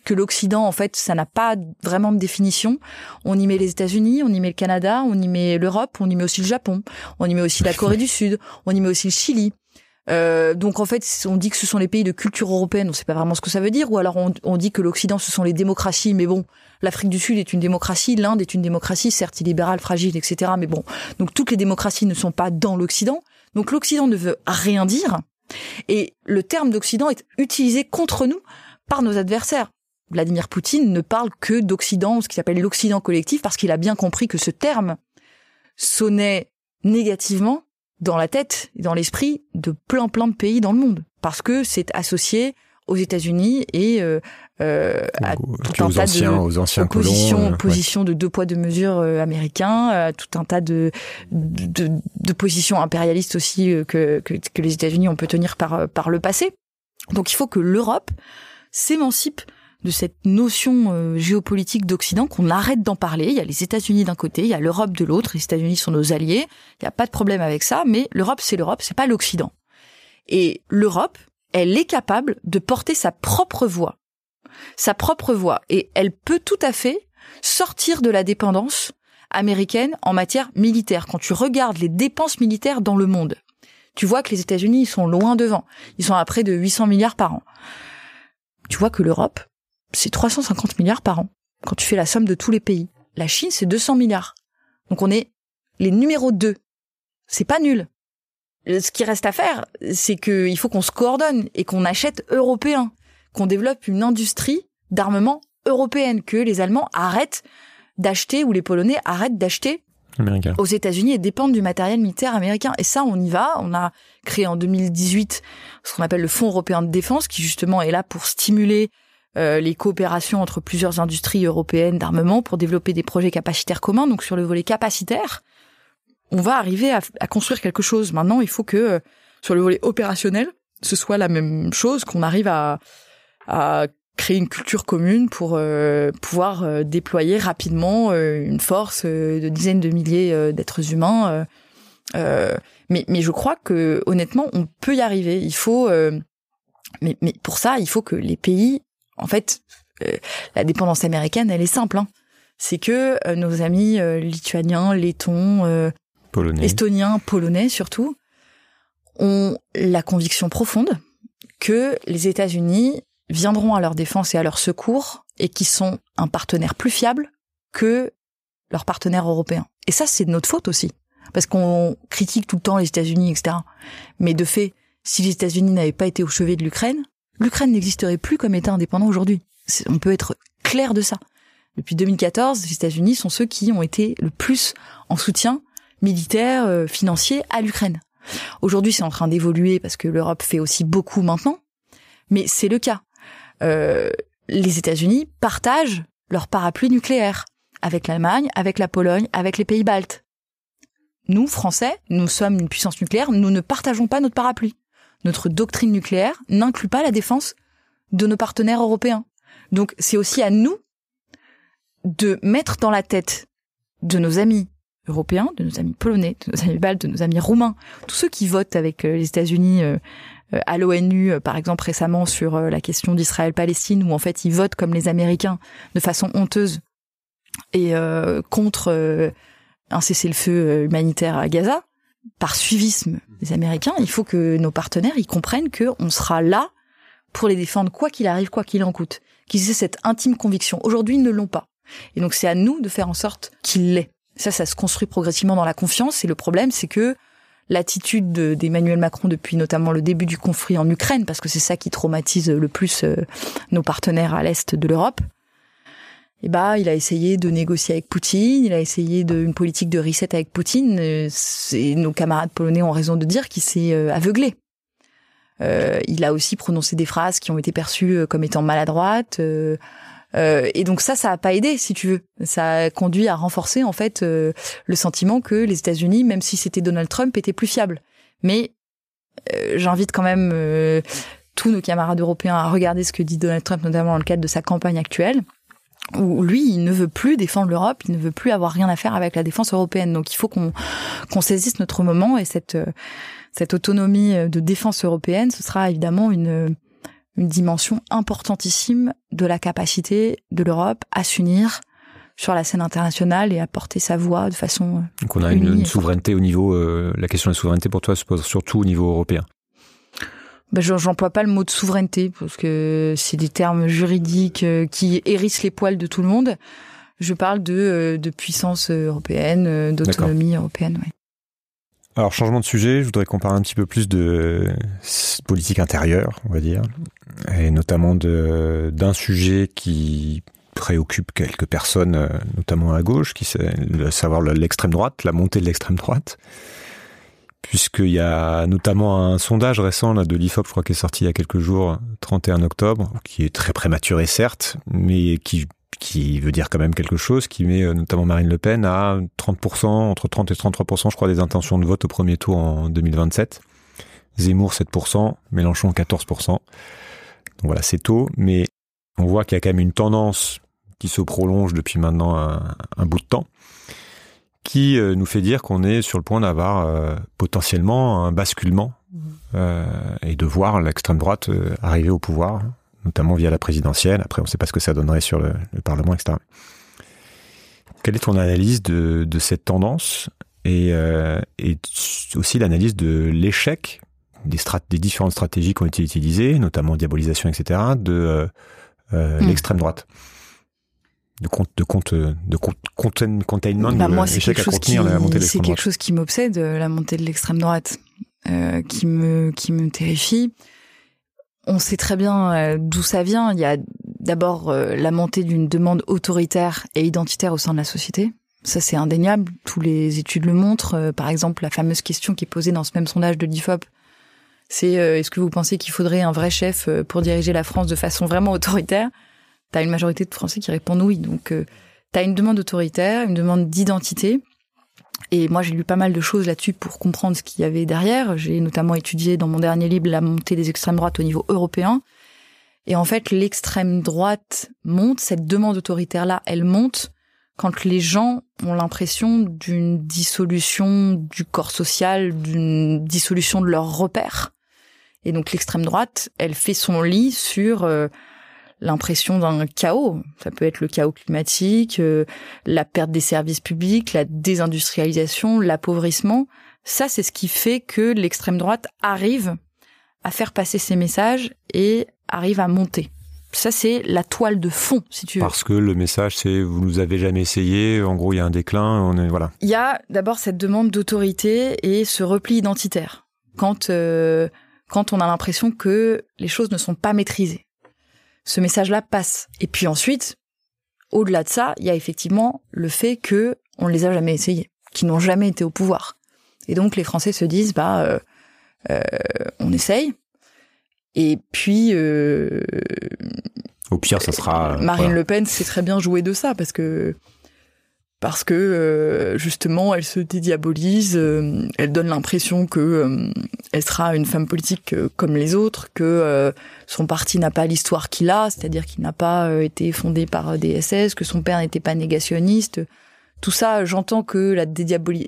que l'Occident, en fait, ça n'a pas vraiment de définition. On y met les États-Unis, on y met le Canada, on y met l'Europe, on y met aussi le Japon, on y met aussi la Corée du Sud, on y met aussi le Chili. Euh, donc en fait, on dit que ce sont les pays de culture européenne, on ne sait pas vraiment ce que ça veut dire, ou alors on, dit que l'Occident ce sont les démocraties, mais bon, l'Afrique du Sud est une démocratie, l'Inde est une démocratie, certes illibérale, fragile, etc. Mais bon, donc toutes les démocraties ne sont pas dans l'Occident. Donc l'Occident ne veut rien dire. Et le terme d'Occident est utilisé contre nous par nos adversaires. Vladimir Poutine ne parle que d'Occident, ce qui s'appelle l'Occident collectif, parce qu'il a bien compris que ce terme sonnait négativement dans la tête et dans l'esprit de plein plein de pays dans le monde, parce que c'est associé aux États-Unis et euh, euh, à tout un tas anciens, de aux anciens positions, position de deux poids deux mesures euh, américains, euh, tout un tas de, de, de positions impérialistes aussi euh, que, que, que les États-Unis ont pu tenir par par le passé. Donc il faut que l'Europe s'émancipe de cette notion géopolitique d'Occident, qu'on arrête d'en parler. Il y a les États-Unis d'un côté, il y a l'Europe de l'autre. Les États-Unis sont nos alliés. Il n'y a pas de problème avec ça, mais l'Europe, c'est l'Europe, c'est pas l'Occident. Et l'Europe, elle est capable de porter sa propre voix. Sa propre voix. Et elle peut tout à fait sortir de la dépendance américaine en matière militaire. Quand tu regardes les dépenses militaires dans le monde, tu vois que les États-Unis, sont loin devant. Ils sont à près de 800 milliards par an. Tu vois que l'Europe, c'est 350 milliards par an. Quand tu fais la somme de tous les pays. La Chine, c'est 200 milliards. Donc on est les numéros 2. C'est pas nul. Euh, ce qui reste à faire, c'est qu'il faut qu'on se coordonne et qu'on achète européen, qu'on développe une industrie d'armement européenne, que les Allemands arrêtent d'acheter ou les Polonais arrêtent d'acheter aux États-Unis et dépendent du matériel militaire américain. Et ça, on y va. On a créé en 2018 ce qu'on appelle le Fonds européen de défense, qui justement est là pour stimuler euh, les coopérations entre plusieurs industries européennes d'armement pour développer des projets capacitaires communs. Donc sur le volet capacitaire, on va arriver à, construire quelque chose. Maintenant, il faut que euh, sur le volet opérationnel, ce soit la même chose, qu'on arrive à, créer une culture commune pour euh, pouvoir déployer rapidement une force de dizaines de milliers d'êtres humains. mais, mais je crois que honnêtement, on peut y arriver. Il faut, mais, mais pour ça, il faut que les pays, en fait, la dépendance américaine, elle est simple. Hein. C'est que nos amis lituaniens, lettons, polonais. estoniens, polonais surtout, ont la conviction profonde que les États-Unis viendront à leur défense et à leur secours et qui sont un partenaire plus fiable que leurs partenaires européens. Et ça, c'est de notre faute aussi. Parce qu'on critique tout le temps les États-Unis, etc. Mais de fait, si les États-Unis n'avaient pas été au chevet de l'Ukraine, l'Ukraine n'existerait plus comme État indépendant aujourd'hui. On peut être clair de ça. Depuis 2014, les États-Unis sont ceux qui ont été le plus en soutien militaire, euh, financier à l'Ukraine. Aujourd'hui, c'est en train d'évoluer parce que l'Europe fait aussi beaucoup maintenant, mais c'est le cas. Euh, les États-Unis partagent leur parapluie nucléaire, avec l'Allemagne, avec la Pologne, avec les pays baltes. Nous, Français, nous sommes une puissance nucléaire, nous ne partageons pas notre parapluie. Notre doctrine nucléaire n'inclut pas la défense de nos partenaires européens. Donc c'est aussi à nous de mettre dans la tête de nos amis européens, de nos amis polonais, de nos amis baltes, de nos amis roumains, tous ceux qui votent avec euh, les États-Unis euh, euh, à l'ONU, par exemple récemment sur la question d'Israël-Palestine, où en fait ils votent comme les Américains de façon honteuse et contre un cessez-le-feu humanitaire à Gaza, par suivisme des Américains, il faut que nos partenaires ils comprennent que on sera là pour les défendre quoi qu'il arrive, quoi qu'il en coûte. Qu'ils aient cette intime conviction. Aujourd'hui, ils ne l'ont pas. Et donc c'est à nous de faire en sorte qu'ils l'aient. Ça, ça se construit progressivement dans la confiance. Et le problème, c'est que l'attitude d'Emmanuel Macron depuis notamment le début du conflit en Ukraine, parce que c'est ça qui traumatise le plus euh, nos partenaires à l'est de l'Europe. Et eh bah, il a essayé de négocier avec Poutine, il a essayé de, une politique de reset avec Poutine. Euh, nos camarades polonais ont raison de dire qu'il s'est euh, aveuglé. il a aussi prononcé des phrases qui ont été perçues comme étant maladroites. Euh, et donc ça, ça a pas aidé, si tu veux. Ça a conduit à renforcer en fait euh, le sentiment que les États-Unis, même si c'était Donald Trump, étaient plus fiables. Mais euh, j'invite quand même tous nos camarades européens à regarder ce que dit Donald Trump, notamment dans le cadre de sa campagne actuelle où lui, il ne veut plus défendre l'Europe, il ne veut plus avoir rien à faire avec la défense européenne. Donc il faut qu'on saisisse notre moment et cette cette autonomie de défense européenne, ce sera évidemment une une dimension importantissime de la capacité de l'Europe à s'unir sur la scène internationale et à porter sa voix de façon. Euh, Donc on a une, souveraineté au niveau. Euh, la question de la souveraineté pour toi se pose surtout au niveau européen. Ben, j'emploie pas le mot de souveraineté parce que c'est des termes juridiques euh, qui hérissent les poils de tout le monde. Je parle de, de puissance européenne, d'autonomie européenne. Ouais. Alors, changement de sujet, je voudrais qu'on parle un petit peu plus de politique intérieure, on va dire, et notamment d'un sujet qui préoccupe quelques personnes, euh, notamment à gauche, qui c'est savoir l'extrême droite, la montée de l'extrême droite. Puisqu'il y a notamment un sondage récent de l'IFOP, je crois, qui est sorti il y a quelques jours, 31 octobre, qui est très prématuré certes, mais qui qui veut dire quand même quelque chose, qui met euh, notamment Marine Le Pen à 30%, entre 30 et 33%, je crois, des intentions de vote au premier tour en 2027. Zemmour 7%, Mélenchon 14%. Donc voilà, c'est tôt, mais on voit qu'il y a quand même une tendance qui se prolonge depuis maintenant un, bout de temps, qui euh, nous fait dire qu'on est sur le point d'avoir euh, potentiellement un basculement mmh. et de voir l'extrême droite arriver au pouvoir notamment via la présidentielle. Après, on ne sait pas ce que ça donnerait sur le, Parlement, etc. Quelle est ton analyse de, cette tendance et, euh, aussi l'analyse de l'échec des, des, différentes stratégies qui ont été utilisées, notamment diabolisation, etc., de euh, euh, hmm. l'extrême droite? De compte de compte de containment bah moi, c'est quelque, chose qui, c'est quelque chose qui m'obsède la montée de l'extrême droite qui me qui me terrifie on sait très bien euh, d'où ça vient. Il y a d'abord euh, la montée d'une demande autoritaire et identitaire au sein de la société. Ça, c'est indéniable. Tous les études le montrent. Euh, par exemple, la fameuse question qui est posée dans ce même sondage de l'IFOP, c'est est-ce que vous pensez qu'il faudrait un vrai chef pour diriger la France de façon vraiment autoritaire? T'as une majorité de Français qui répondent oui. Donc, t'as une demande autoritaire, une demande d'identité. Et moi, j'ai lu pas mal de choses là-dessus pour comprendre ce qu'il y avait derrière. J'ai notamment étudié dans mon dernier livre la montée des extrêmes droites au niveau européen. Et en fait, l'extrême droite monte, cette demande autoritaire-là, elle monte quand les gens ont l'impression d'une dissolution du corps social, d'une dissolution de leurs repères. Et donc l'extrême droite, elle fait son lit sur euh, l'impression d'un chaos. Ça peut être le chaos climatique, euh, la perte des services publics, la désindustrialisation, l'appauvrissement. Ça, c'est ce qui fait que l'extrême droite arrive à faire passer ses messages et arrive à monter. Ça, c'est la toile de fond, si tu veux. Parce que le message, c'est vous nous avez jamais essayé. En gros, il y a un déclin. On est voilà. Il y a d'abord cette demande d'autorité et ce repli identitaire. Quand euh, quand on a l'impression que les choses ne sont pas maîtrisées ce message-là passe. Et puis ensuite, au-delà de ça, il y a effectivement le fait que on ne les a jamais essayés, qui n'ont jamais été au pouvoir. Et donc les Français se disent bah euh, euh, on essaye. Et puis euh, Au pire, ça sera. Marine Le Pen sait très bien jouer de ça parce que parce que euh, justement elle se dédiabolise, euh, elle donne l'impression que euh, elle sera une femme politique comme les autres, que son parti n'a pas l'histoire qu'il a, c'est-à-dire qu'il n'a pas été fondé par des SS, que son père n'était pas négationniste. Tout ça, j'entends que la,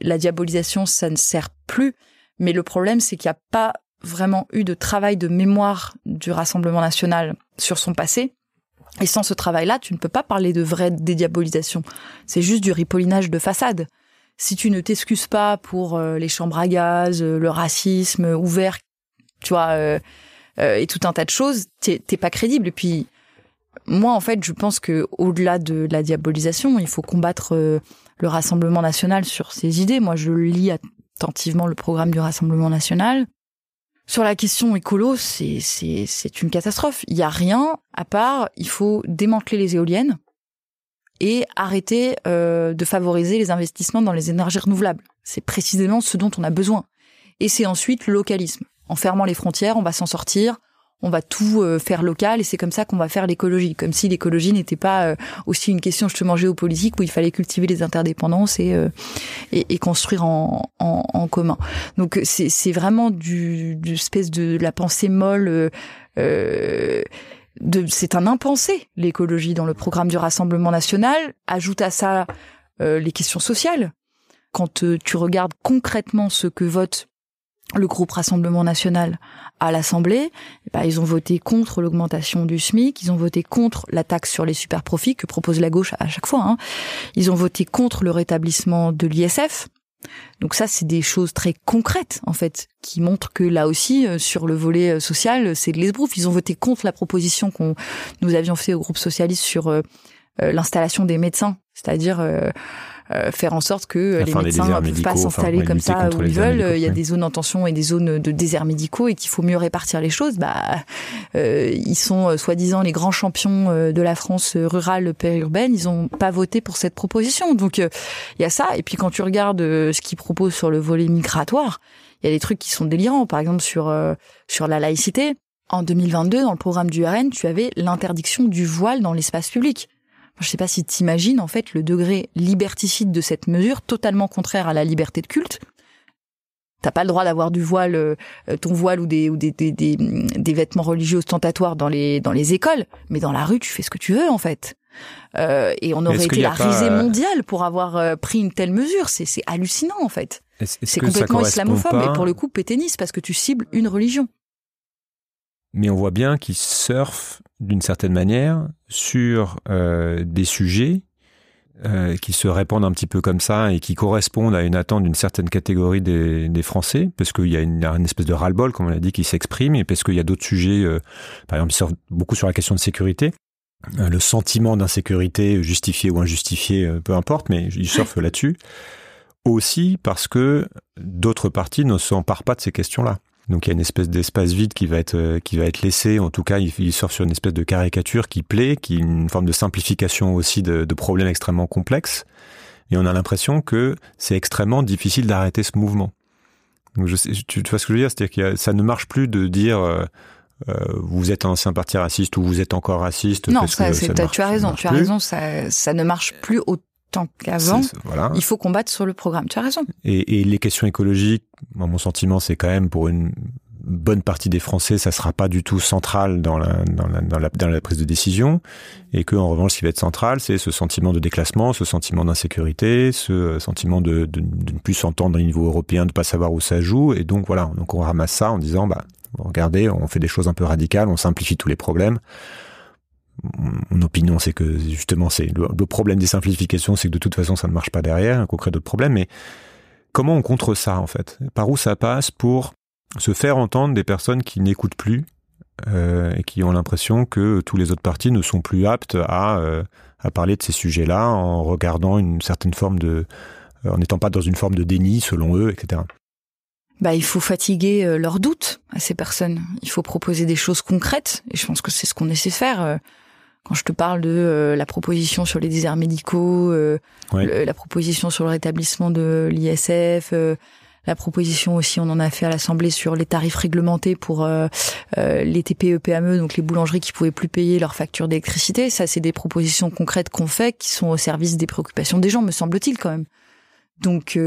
la diabolisation, ça ne sert plus, mais le problème c'est qu'il n'y a pas vraiment eu de travail de mémoire du Rassemblement national sur son passé et sans ce travail-là, tu ne peux pas parler de vraie dédiabolisation. C'est juste du ripollinage de façade. Si tu ne t'excuses pas pour euh, les chambres à gaz, euh, le racisme ouvert, tu vois, euh, et tout un tas de choses, t'es pas crédible. Et puis, moi, en fait, je pense que au-delà de la diabolisation, il faut combattre le Rassemblement national sur ses idées. Moi, je lis attentivement le programme du Rassemblement national. Sur la question écolo, c'est c'est une catastrophe. Il y a rien à part il faut démanteler les éoliennes et arrêter euh, de favoriser les investissements dans les énergies renouvelables. C'est précisément ce dont on a besoin. Et c'est ensuite le localisme. En fermant les frontières, on va s'en sortir on va tout euh, faire local et c'est comme ça qu'on va faire l'écologie. Comme si l'écologie n'était pas euh, aussi une question justement géopolitique où il fallait cultiver les interdépendances et, euh, et, construire en, en, commun. Donc c'est vraiment du, du espèce de la pensée molle. Euh, c'est un impensé l'écologie dans le programme du Rassemblement national. Ajoute à ça les questions sociales. Quand tu regardes concrètement ce que vote le groupe Rassemblement national à l'Assemblée, eh ben, ils ont voté contre l'augmentation du SMIC, ils ont voté contre la taxe sur les super profits que propose la gauche à chaque fois. Hein. Ils ont voté contre le rétablissement de l'ISF. Donc ça, c'est des choses très concrètes en fait, qui montrent que là aussi, euh, sur le volet euh, social, c'est de l'esbrouf. Ils ont voté contre la proposition qu'on nous avions fait au groupe socialiste sur euh, l'installation des médecins, c'est-à-dire euh, faire en sorte que les médecins ne peuvent pas s'installer comme ça où ils veulent. Il y a des zones en tension et des zones de déserts médicaux et qu'il faut mieux répartir les choses. Bah, euh, ils sont euh, soi-disant les grands champions euh, de la France rurale périurbaine. Ils ont pas voté pour cette proposition. Donc il y a ça. Et puis quand tu regardes ce qu'ils proposent sur le volet migratoire, il y a des trucs qui sont délirants. Par exemple sur sur la laïcité. En 2022, dans le programme du RN, tu avais l'interdiction du voile dans l'espace public. Je sais pas si tu imagines en fait le degré liberticide de cette mesure, totalement contraire à la liberté de culte. T'as pas le droit d'avoir du voile, euh, ton voile ou des ou des, des, des, des, vêtements religieux ostentatoires dans les dans les écoles, mais dans la rue tu fais ce que tu veux en fait. Euh, et on aurait été la risée euh, mondiale pour avoir euh, pris une telle mesure. C'est c'est hallucinant en fait. C'est complètement islamophobe et pour le coup péténiste parce que tu cibles une religion mais on voit bien qu'ils surfent d'une certaine manière sur euh, des sujets euh, qui se répandent un petit peu comme ça et qui correspondent à une attente d'une certaine catégorie des, des Français, parce qu'il y a une, espèce de ras-le-bol, comme on l'a dit, qui s'exprime, et parce qu'il y a d'autres sujets, euh, par exemple, ils surfent beaucoup sur la question de sécurité, le sentiment d'insécurité, justifié ou injustifié, peu importe, mais ils surfent là-dessus. Aussi parce que d'autres partis ne s'emparent pas de ces questions-là. Donc il y a une espèce d'espace vide qui va être euh, qui va être laissé. En tout cas, il, sort sur une espèce de caricature qui plaît, qui est une forme de simplification aussi de, de problèmes extrêmement complexes. Et on a l'impression que c'est extrêmement difficile d'arrêter ce mouvement. Donc je sais, tu, vois ce que je veux dire, c'est-à-dire que ça ne marche plus de dire euh, euh, vous êtes un ancien parti raciste ou vous êtes encore raciste. Non, ça, tu as raison, tu as raison, ça, ça ne marche plus au tant qu'avant, il faut combattre sur le programme. Tu as raison. Et, les questions écologiques, mon sentiment, c'est quand même pour une bonne partie des Français, ça sera pas du tout central dans la, dans la, dans la, dans la prise de décision, et que en revanche, ce qui va être central, c'est ce sentiment de déclassement, ce sentiment d'insécurité, ce sentiment de, de, de, ne plus s'entendre au niveau européen, de pas savoir où ça joue, et donc voilà, donc on ramasse ça en disant, bah regardez, on fait des choses un peu radicales, on simplifie tous les problèmes mon opinion, c'est que justement, c'est le, problème des simplifications, c'est que de toute façon, ça ne marche pas derrière, qu'on crée d'autres problèmes. Mais comment on contre ça, en fait? Par où ça passe pour se faire entendre des personnes qui n'écoutent plus euh, et qui ont l'impression que tous les autres partis ne sont plus aptes à, euh, à parler de ces sujets-là en regardant une certaine forme de, en n'étant pas dans une forme de déni selon eux, etc. Bah, il faut fatiguer euh, leurs doutes à ces personnes. Il faut proposer des choses concrètes, et je pense que c'est ce qu'on essaie de faire. Quand je te parle de euh, la proposition sur les déserts médicaux, euh, la proposition sur le rétablissement de l'ISF, euh, la proposition aussi, on en a fait à l'Assemblée sur les tarifs réglementés pour les TPE, PME, donc les boulangeries qui pouvaient plus payer leurs factures d'électricité. Ça, c'est des propositions concrètes qu'on fait, qui sont au service des préoccupations des gens, me semble-t-il quand même. Donc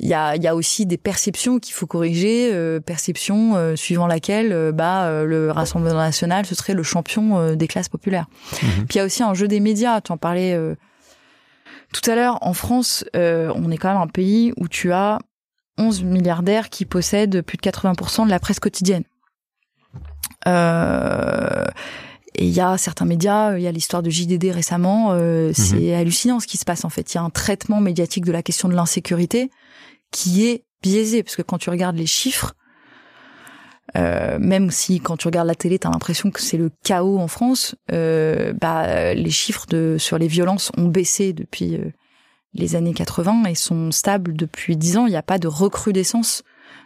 il y a, y a aussi des perceptions qu'il faut corriger, euh, perceptions suivant laquelle bah le Rassemblement national ce serait le champion des classes populaires. Mhm. Puis il y a aussi un jeu des médias. Tu en parlais tout à l'heure. En France, on est quand même un pays où tu as 11 milliardaires qui possèdent plus de 80% de la presse quotidienne. Euh, il y a certains médias, il y a l'histoire de JDD récemment, euh, mhm. c'est hallucinant ce qui se passe en fait. Il y a un traitement médiatique de la question de l'insécurité qui est biaisé, parce que quand tu regardes les chiffres, euh, même si quand tu regardes la télé, tu as l'impression que c'est le chaos en France, bah, les chiffres de, sur les violences ont baissé depuis les années 80 et sont stables depuis 10 ans. Il n'y a pas de recrudescence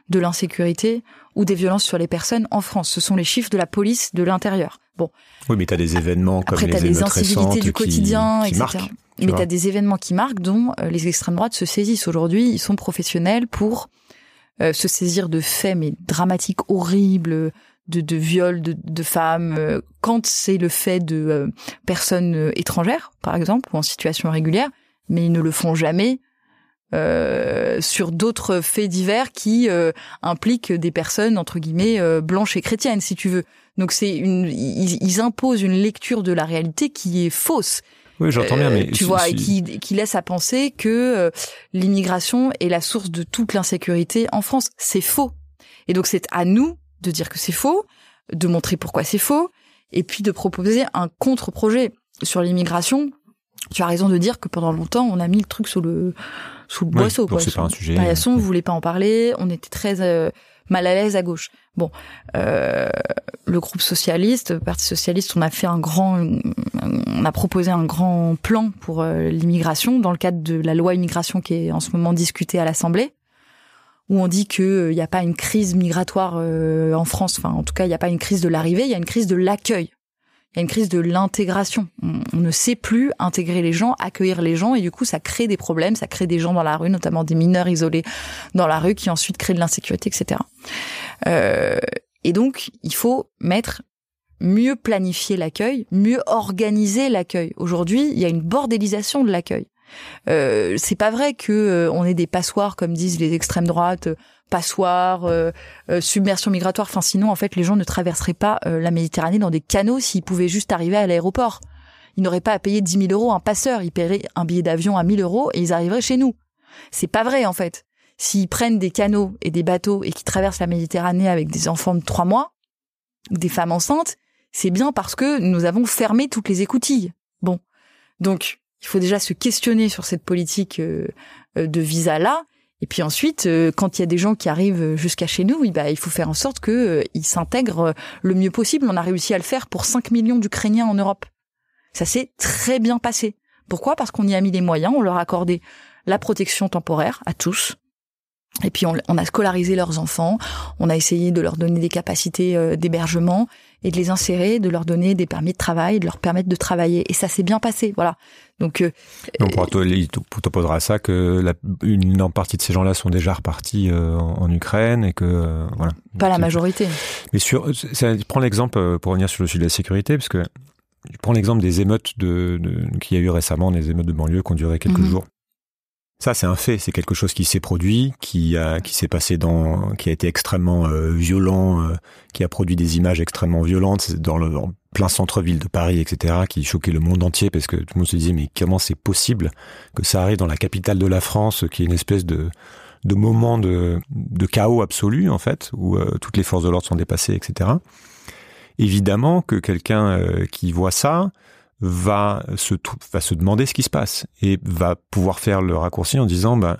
de l'insécurité ou des violences sur les personnes en France. Ce sont les chiffres de la police de l'intérieur. Bon. Oui, mais tu as des événements comme Après, les as des incivilités du quotidien, etc. Marquent, mais tu as des événements qui marquent dont euh, les extrêmes droites se saisissent. Aujourd'hui, ils sont professionnels pour euh, se saisir de faits mais dramatiques, horribles, de, de viols de, de femmes, euh, quand c'est le fait de personnes étrangères, par exemple, ou en situation irrégulière, mais ils ne le font jamais euh, sur d'autres faits divers qui euh, impliquent des personnes entre guillemets euh, blanches et chrétiennes, si tu veux. Donc c'est une, ils, imposent une lecture de la réalité qui est fausse. Oui, j'entends bien, mais tu vois, et qui, qui laisse à penser que l'immigration est la source de toute l'insécurité en France. C'est faux. Et donc c'est à nous de dire que c'est faux, de montrer pourquoi c'est faux, et puis de proposer un contre-projet sur l'immigration tu as raison de dire que pendant longtemps, on a mis le truc sous le sous le boisseau. c'est pas un sujet. Paillasson voulait pas en parler. On était très euh, mal à l'aise à gauche. Bon, euh, le groupe socialiste, le Parti socialiste, on a fait un grand, on a proposé un grand plan pour euh, l'immigration dans le cadre de la loi immigration qui est en ce moment discutée à l'Assemblée, où on dit que il n'y a pas une crise migratoire en France. Enfin, en tout cas, il n'y a pas une crise de l'arrivée, il y a une crise de l'accueil il y a une crise de l'intégration. On, ne sait plus intégrer les gens, accueillir les gens, et du coup, ça crée des problèmes, ça crée des gens dans la rue, notamment des mineurs isolés dans la rue, qui ensuite créent de l'insécurité, etc. Euh, et donc, il faut mettre mieux planifier l'accueil, mieux organiser l'accueil. Aujourd'hui, il y a une bordélisation de l'accueil. Euh, c'est pas vrai que euh, on ait des passoires comme disent les extrêmes droites passoire, euh, euh, submersion migratoire. Enfin, sinon, en fait, les gens ne traverseraient pas euh, la Méditerranée dans des canaux s'ils pouvaient juste arriver à l'aéroport. Ils n'auraient pas à payer 10 000 euros un passeur. Ils paieraient un billet d'avion à 1000 euros et ils arriveraient chez nous. C'est pas vrai, en fait. S'ils prennent des canaux et des bateaux et qui traversent la Méditerranée avec des enfants de trois mois, des femmes enceintes, c'est bien parce que nous avons fermé toutes les écoutilles. Bon. Donc, il faut déjà se questionner sur cette politique de visa-là et puis ensuite, euh, quand il y a des gens qui arrivent jusqu'à chez nous, bah, il faut faire en sorte qu'ils euh, s'intègrent euh, le mieux possible. On a réussi à le faire pour 5 millions d'Ukrainiens en Europe. Ça s'est très bien passé. Pourquoi? Parce qu'on y a mis les moyens, on leur a accordé la protection temporaire à tous. Et puis on, a scolarisé leurs enfants, on a essayé de leur donner des capacités d'hébergement et de les insérer, de leur donner des permis de travail, de leur permettre de travailler. Et ça s'est bien passé, voilà. Donc, euh, Donc pour toi, il t'opposera ça que la, une partie de ces gens-là sont déjà repartis euh, en, Ukraine et que euh, voilà. Pas la majorité. Mais sur, prends l'exemple euh, pour revenir sur le sujet de la sécurité, parce que je prends l'exemple des émeutes de, de qu'il y a eu récemment, des émeutes de banlieue qui ont duré quelques mhm. jours. Ça, c'est un fait. C'est quelque chose qui s'est produit, qui a, qui s'est passé dans, qui a été extrêmement violent, qui a produit des images extrêmement violentes dans le, plein centre-ville de Paris, etc., qui choquait le monde entier parce que tout le monde se disait mais comment c'est possible que ça arrive dans la capitale de la France, qui est une espèce de de moment de, de chaos absolu en fait, où euh, toutes les forces de l'ordre sont dépassées, etc. Évidemment que quelqu'un euh, qui voit ça va se va se demander ce qui se passe et va pouvoir faire le raccourci en disant ben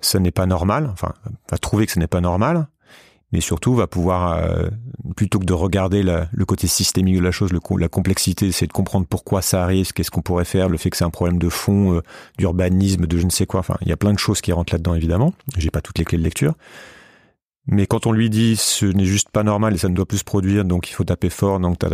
ça n'est pas normal, enfin va trouver que ce n'est pas normal mais surtout va pouvoir, euh, plutôt que de regarder le côté systémique de la chose, le, la complexité, c'est de comprendre pourquoi ça arrive, qu'est-ce qu'on pourrait faire, le fait que c'est un problème de fond, euh, d'urbanisme, de je ne sais quoi. Enfin, il y a plein de choses qui rentrent là-dedans, évidemment. J'ai pas toutes les clés de lecture. Mais quand on lui dit ce n'est juste pas normal et ça ne doit plus se produire, donc il faut taper fort, donc ta,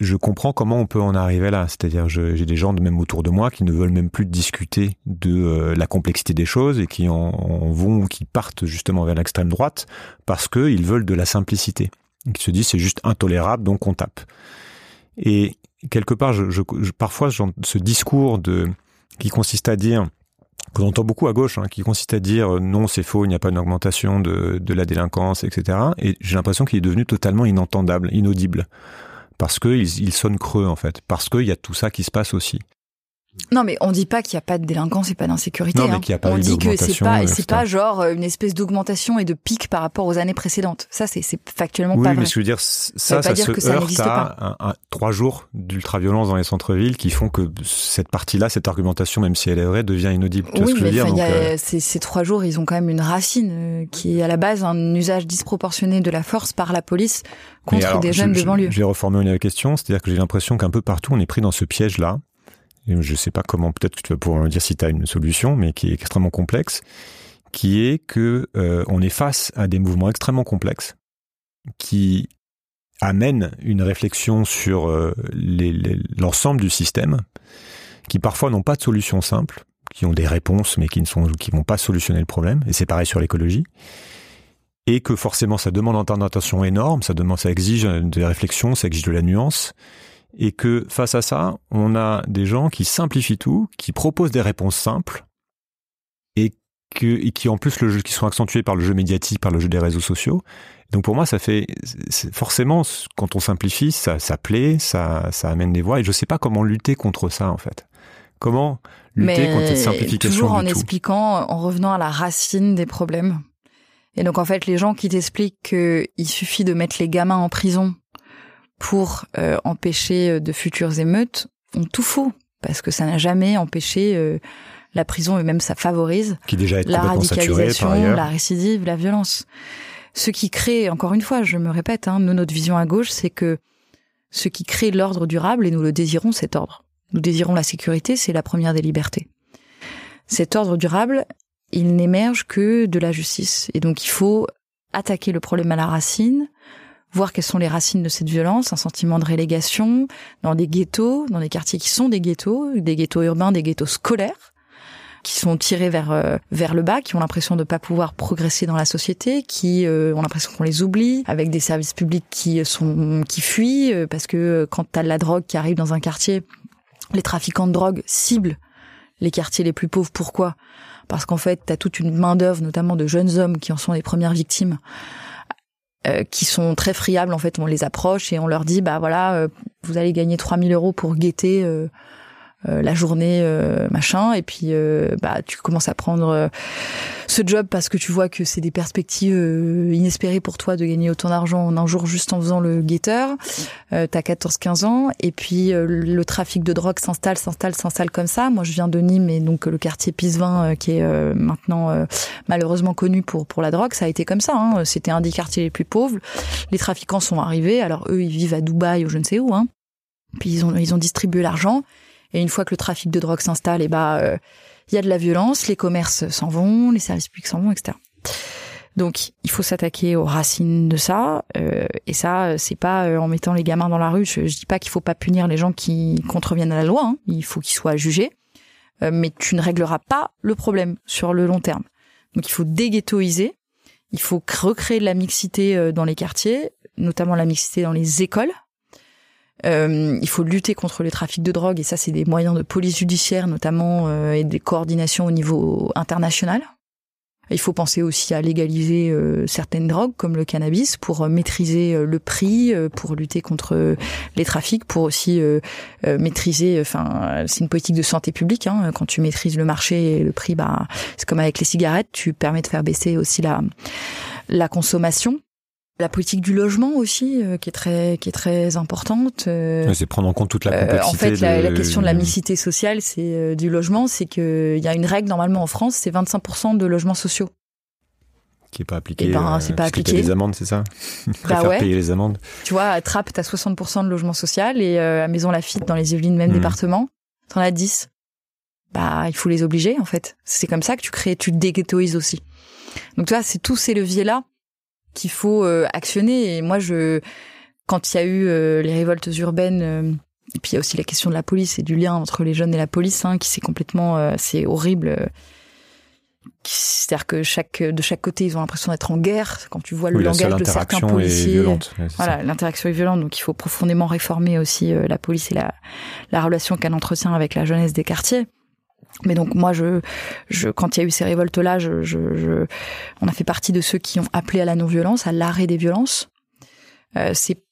je comprends comment on peut en arriver là. C'est-à-dire, j'ai des gens de même autour de moi qui ne veulent même plus discuter de euh, la complexité des choses et qui en, vont, qui partent justement vers l'extrême droite parce qu'ils veulent de la simplicité. Ils se disent c'est juste intolérable, donc on tape. Et quelque part, parfois, ce discours qui consiste à dire qu'on entend beaucoup à gauche, hein, qui consiste à dire euh, non, c'est faux, il n'y a pas une augmentation de, de la délinquance, etc. Et j'ai l'impression qu'il est devenu totalement inentendable, inaudible parce qu'ils il sonnent creux en fait, parce qu'il y a tout ça qui se passe aussi. Non, mais on dit pas qu'il n'y a pas de délinquance et pas d'insécurité. Non, mais hein. qu'il a pas on dit que c'est pas, c'est pas genre euh, une espèce d'augmentation et de pic par rapport aux années précédentes. Ça, c'est, factuellement pas vrai. Oui, mais je veux dire, ça, ça, ça, se heurte à un, trois jours d'ultra-violence dans les centres-villes qui font que cette partie-là, cette argumentation, même si elle est vraie, devient inaudible. Tu oui, mais euh, ces, trois jours, ils ont quand même une racine euh, qui est à la base un usage disproportionné de la force par la police contre des jeunes de banlieue. Je vais reformuler la question, c'est-à-dire que j'ai l'impression qu'un peu partout, on est pris dans ce piège-là je sais pas comment, peut-être que tu vas pouvoir me dire si tu as une solution, mais qui est extrêmement complexe, qui est que euh, on est face à des mouvements extrêmement complexes qui amènent une réflexion sur euh, l'ensemble du système, qui parfois n'ont pas de solution simple, qui ont des réponses mais qui ne sont qui vont pas solutionner le problème. Et c'est pareil sur l'écologie. Et que forcément ça demande un temps d'attention énorme, ça demande, ça exige des réflexions, ça exige de la nuance et que face à ça, on a des gens qui simplifient tout, qui proposent des réponses simples et, que, et qui en plus le jeu, qui sont accentués par le jeu médiatique, par le jeu des réseaux sociaux. Donc pour moi, ça fait forcément quand on simplifie, ça, ça plaît, ça, ça amène des voix et je sais pas comment lutter contre ça en fait. Comment lutter contre cette simplification Toujours en expliquant, en revenant à la racine des problèmes. Et donc en fait, les gens qui t'expliquent qu'il suffit de mettre les gamins en prison pour euh, empêcher euh, de futures émeutes ont tout faux parce que ça n'a jamais empêché euh, la prison et même ça favorise qui déjà la radicalisation, la récidive, la violence. Ce qui crée, encore une fois, je me répète, hein, nous notre vision à gauche, c'est que ce qui crée l'ordre durable et nous le désirons cet ordre. Nous désirons la sécurité, c'est la première des libertés. Cet ordre durable, il n'émerge que de la justice et donc il faut attaquer le problème à la racine, voir quelles sont les racines de cette violence, un sentiment de relégation dans des ghettos, dans des quartiers qui sont des ghettos, des ghettos urbains, des ghettos scolaires qui sont tirés vers euh, vers le bas, qui ont l'impression de ne pas pouvoir progresser dans la société, qui euh, ont l'impression qu'on les oublie, avec des services publics qui sont qui fuient euh, parce que quand tu as de la drogue qui arrive dans un quartier, les trafiquants de drogue ciblent les quartiers les plus pauvres. Pourquoi? Parce qu'en fait, tu as toute une main d'œuvre, notamment de jeunes hommes qui en sont les premières victimes, euh, qui sont très friables. En fait, on les approche et on leur dit, bah voilà, euh, vous allez gagner 3000 euros pour guetter euh, la journée euh, machin. Et puis euh, bah tu commences à prendre ce job parce que tu vois que c'est des perspectives inespérées pour toi de gagner autant d'argent en un jour juste en faisant le guetteur. Euh, t'as 14 15 ans. Et puis le trafic de drogue s'installe s'installe s'installe comme ça. Moi je viens de Nîmes et donc le quartier Pisevin qui est maintenant malheureusement connu pour pour la drogue ça a été comme ça hein. c'était un des quartiers les plus pauvres. Les trafiquants sont arrivés. Alors eux ils vivent à Dubaï ou je ne sais où hein. Puis ils ont ils ont distribué l'argent et une fois que le trafic de drogue s'installe, et eh bah il euh, y a de la violence, les commerces s'en vont, les services publics s'en vont, etc. Donc il faut s'attaquer aux racines de ça. Euh, et ça, c'est pas euh, en mettant les gamins dans la rue. Je, je dis pas qu'il faut pas punir les gens qui contreviennent à la loi. Hein. Il faut qu'ils soient jugés. mais tu ne régleras pas le problème sur le long terme. Donc il faut déghettoiser. Il faut recréer de la mixité dans les quartiers, notamment la mixité dans les écoles. Euh, il faut lutter contre le trafic de drogue et ça, c'est des moyens de police judiciaire notamment euh, et des coordinations au niveau international. Il faut penser aussi à légaliser euh, certaines drogues comme le cannabis pour maîtriser le prix, pour lutter contre les trafics, pour aussi maîtriser. Enfin, c'est une politique de santé publique. Hein, quand tu maîtrises le marché et le prix, bah, c'est comme avec les cigarettes, tu permets de faire baisser aussi la la consommation. La politique du logement aussi, euh, qui est très qui est très importante. Euh, c'est prendre en compte toute la complexité. Euh, en fait, la, question de la mixité sociale, c'est du logement, c'est que il y a une règle normalement en France, c'est 25% de logements sociaux qui est pas appliqué. Eh ben, c'est pas appliqué. les amendes, c'est ça bah ouais. payer les amendes. Tu vois, à Trappes, t'as 60% de logement social et à Maison Lafitte, dans les Yvelines, même mmh. département, t'en as 10. Bah, il faut les obliger, en fait. C'est comme ça que tu crées, tu te aussi. Donc, tu vois, c'est tous ces leviers-là qu'il faut euh, actionner. Et moi, je quand il y a eu les révoltes urbaines, et puis il y a aussi la question de la police et du lien entre les jeunes et la police, hein, qui c'est complètement, c'est horrible c'est-à-dire que chaque de chaque côté ils ont l'impression d'être en guerre. Quand tu vois le langage de certains policiers voilà l'interaction est violente. Donc il faut profondément réformer aussi euh, la police et la la relation qu'elle entretient avec la jeunesse des quartiers mais donc moi je je quand il y a eu ces révoltes là je, je, on a fait partie de ceux qui ont appelé à la non violence à l'arrêt des violences euh, c'est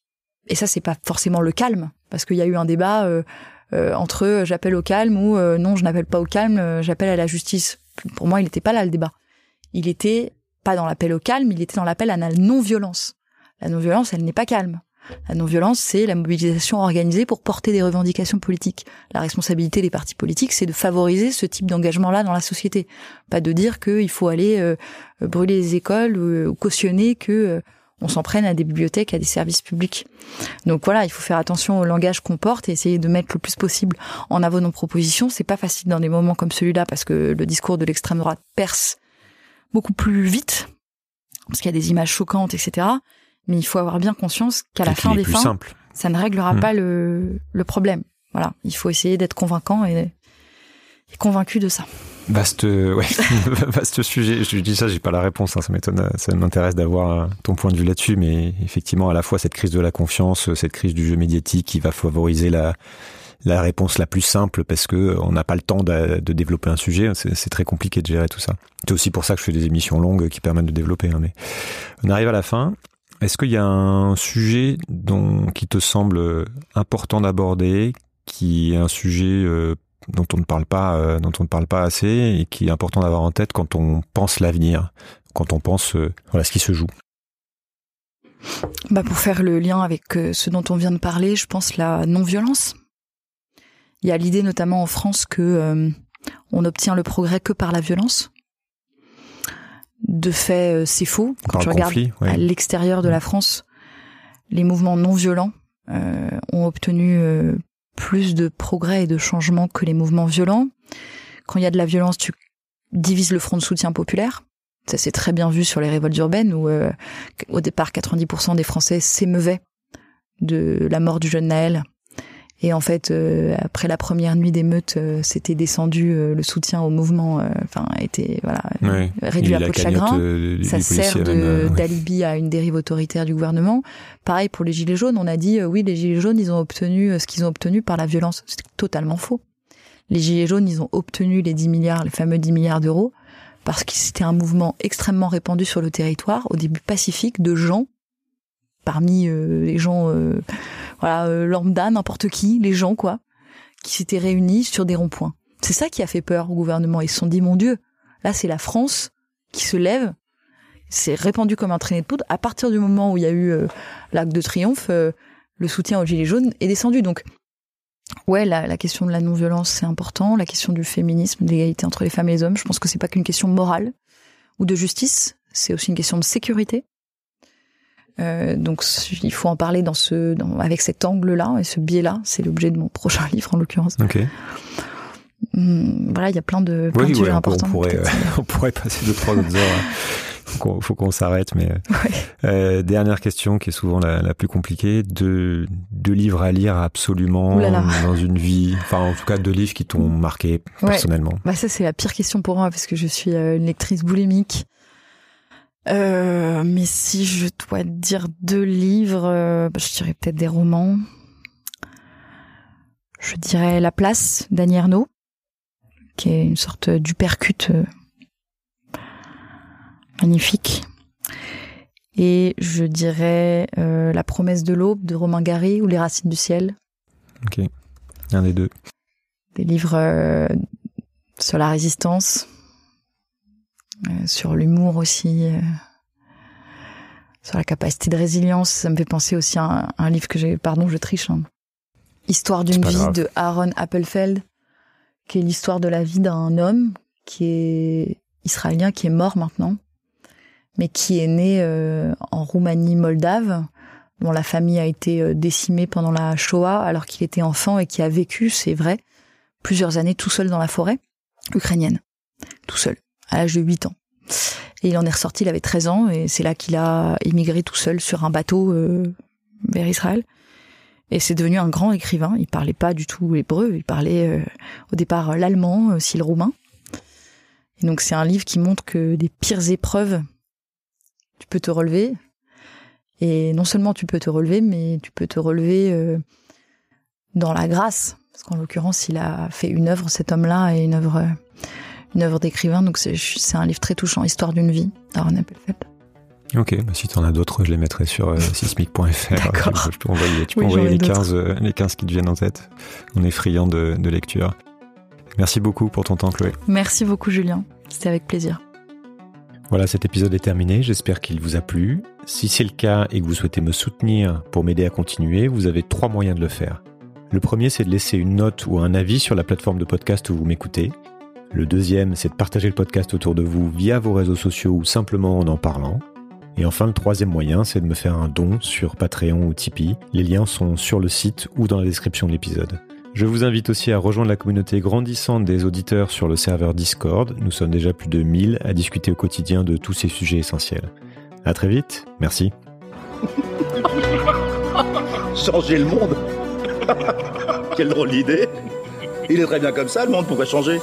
et ça c'est pas forcément le calme parce qu'il y a eu un débat euh, euh entre j'appelle au calme ou non je n'appelle pas au calme j'appelle à la justice pour moi, il n'était pas là le débat. Il était pas dans l'appel au calme, il était dans l'appel à la non-violence. La non-violence, elle n'est pas calme. La non-violence, c'est la mobilisation organisée pour porter des revendications politiques. La responsabilité des partis politiques, c'est de favoriser ce type d'engagement-là dans la société. Pas de dire qu'il faut aller euh, brûler les écoles ou, cautionner que euh, on s'en prenne à des bibliothèques, à des services publics. Donc voilà, il faut faire attention au langage qu'on porte et essayer de mettre le plus possible en avant nos propositions. C'est pas facile dans des moments comme celui-là parce que le discours de l'extrême droite perce beaucoup plus vite parce qu'il y a des images choquantes, etc. Mais il faut avoir bien conscience qu'à la fin des fins, ça ne réglera hmm. pas le, le problème. Voilà, il faut essayer d'être convaincant et, et convaincu de ça. Vaste, ouais, vaste sujet. Je dis ça, j'ai pas la réponse. Hein, ça m'étonne, ça m'intéresse d'avoir ton point de vue là-dessus. Mais effectivement, à la fois cette crise de la confiance, cette crise du jeu médiatique qui va favoriser la la réponse la plus simple parce que on n'a pas le temps de, de développer un sujet. C'est très compliqué de gérer tout ça. C'est aussi pour ça que je fais des émissions longues qui permettent de développer. Hein, mais on arrive à la fin. Est-ce qu'il y a un sujet dont qui te semble important d'aborder, qui est un sujet euh, dont on ne parle pas, euh, dont on ne parle pas assez et qui est important d'avoir en tête quand on pense l'avenir, quand on pense euh, ce qui se joue? Bah pour faire le lien avec euh, ce dont on vient de parler, je pense la non-violence. Il y a l'idée notamment en France que on obtient le progrès que par la violence. De fait, c'est faux. Quand tu regardes à l'extérieur de la France, les mouvements non violents ont obtenu plus de progrès et de changements que les mouvements violents. Quand il y a de la violence, tu divises le front de soutien populaire. Ça s'est très bien vu sur les révoltes urbaines où euh, au départ 90% des Français s'émeuvaient de la mort du jeune Naël et en fait, euh, après la première nuit d'émeute, euh, c'était descendu euh, le soutien au mouvement, enfin était voilà réduit à peau de chagrin. Ça sert d'alibi à une dérive autoritaire du gouvernement. Pareil pour les gilets jaunes, on a dit oui, les gilets jaunes, ils ont obtenu ce qu'ils ont obtenu par la violence. C'est totalement faux. Les gilets jaunes, ils ont obtenu les 10 milliards, les fameux 10 milliards d'euros, parce que c'était un mouvement extrêmement répandu sur le territoire, au début pacifique, de gens parmi les gens voilà, euh, lambda, n'importe qui, les gens, quoi, qui s'étaient réunis sur des ronds-points. C'est ça qui a fait peur au gouvernement. Ils se sont dit, mon Dieu, là, c'est la France qui se lève. C'est répandu comme un traîné de poudre. À partir du moment où il y a eu euh, l'acte de triomphe, euh, le soutien aux Gilets jaunes est descendu. Donc, ouais, la, la question de la non-violence, c'est important. La question du féminisme, de l'égalité entre les femmes et les hommes, je pense que c'est pas qu'une question morale ou de justice. C'est aussi une question de sécurité. Euh, donc il faut en parler dans ce, dans, avec cet angle-là et ce biais-là. C'est l'objet de mon prochain livre en l'occurrence. Ok. Hum, voilà, il y a plein de, plein de sujets importants. On pourrait, on pourrait passer deux trois autres heures. Faut faut qu'on s'arrête, mais euh, dernière question qui est souvent la, la, plus compliquée deux, deux livres à lire absolument dans une vie, enfin en tout cas deux livres qui t'ont marqué personnellement. Bah ça c'est la pire question pour moi parce que je suis euh, une lectrice boulimique. Euh, mais si je dois dire deux livres, euh, je dirais peut-être des romans. Je dirais La Place d'Annie Ernaux, qui est une sorte d'upercute euh, magnifique. Et je dirais La promesse de l'aube de Romain Gary ou Les racines du ciel. Ok, un des deux. Des livres sur la résistance, euh, sur l'humour aussi, euh, sur la capacité de résilience. Ça me fait penser aussi à un, livre que j'ai, pardon, je triche. Hein. Histoire d'une vie de Aaron Appelfeld, qui est l'histoire de la vie d'un homme qui est israélien, qui est mort maintenant, mais qui est né euh, en Roumanie moldave, dont la famille a été décimée pendant la Shoah alors qu'il était enfant et qui a vécu, c'est vrai, plusieurs années tout seul dans la forêt ukrainienne, tout seul à l'âge de 8 ans. Et il en est ressorti, il avait 13 ans, et c'est là qu'il a émigré tout seul sur un bateau, euh, vers Israël. Et c'est devenu un grand écrivain. Il parlait pas du tout hébreu, il parlait euh, au départ l'allemand, aussi le roumain. Et donc c'est un livre qui montre que des pires épreuves, tu peux te relever. Et non seulement tu peux te relever, mais tu peux te relever euh, dans la grâce. Parce qu'en l'occurrence, il a fait une œuvre, cet homme-là, et une œuvre, euh, une œuvre d'écrivain. Donc c'est un livre très touchant, Histoire d'une vie, d'Aaron Appelfeld. Ok, bah si tu en as d'autres, je les mettrai sur euh, sismic.fr. D'accord. Je peux envoyer, tu peux envoyer les 15, euh, les 15 qui te viennent en tête. On est friand de, de lecture. Merci beaucoup pour ton temps, Chloé. Merci beaucoup, Julien. C'était avec plaisir. Voilà, cet épisode est terminé. J'espère qu'il vous a plu. Si c'est le cas et que vous souhaitez me soutenir pour m'aider à continuer, vous avez trois moyens de le faire. Le premier, c'est de laisser une note ou un avis sur la plateforme de podcast où vous m'écoutez. Le deuxième, c'est de partager le podcast autour de vous via vos réseaux sociaux ou simplement en en parlant. Et enfin, le troisième moyen, c'est de me faire un don sur Patreon ou Tipeee. Les liens sont sur le site ou dans la description de l'épisode. Je vous invite aussi à rejoindre la communauté grandissante des auditeurs sur le serveur Discord. Nous sommes déjà plus de 1000 à discuter au quotidien de tous ces sujets essentiels. À très vite. Merci. Changer le monde? Quelle drôle d'idée Il est très bien comme ça, le monde, pourquoi changer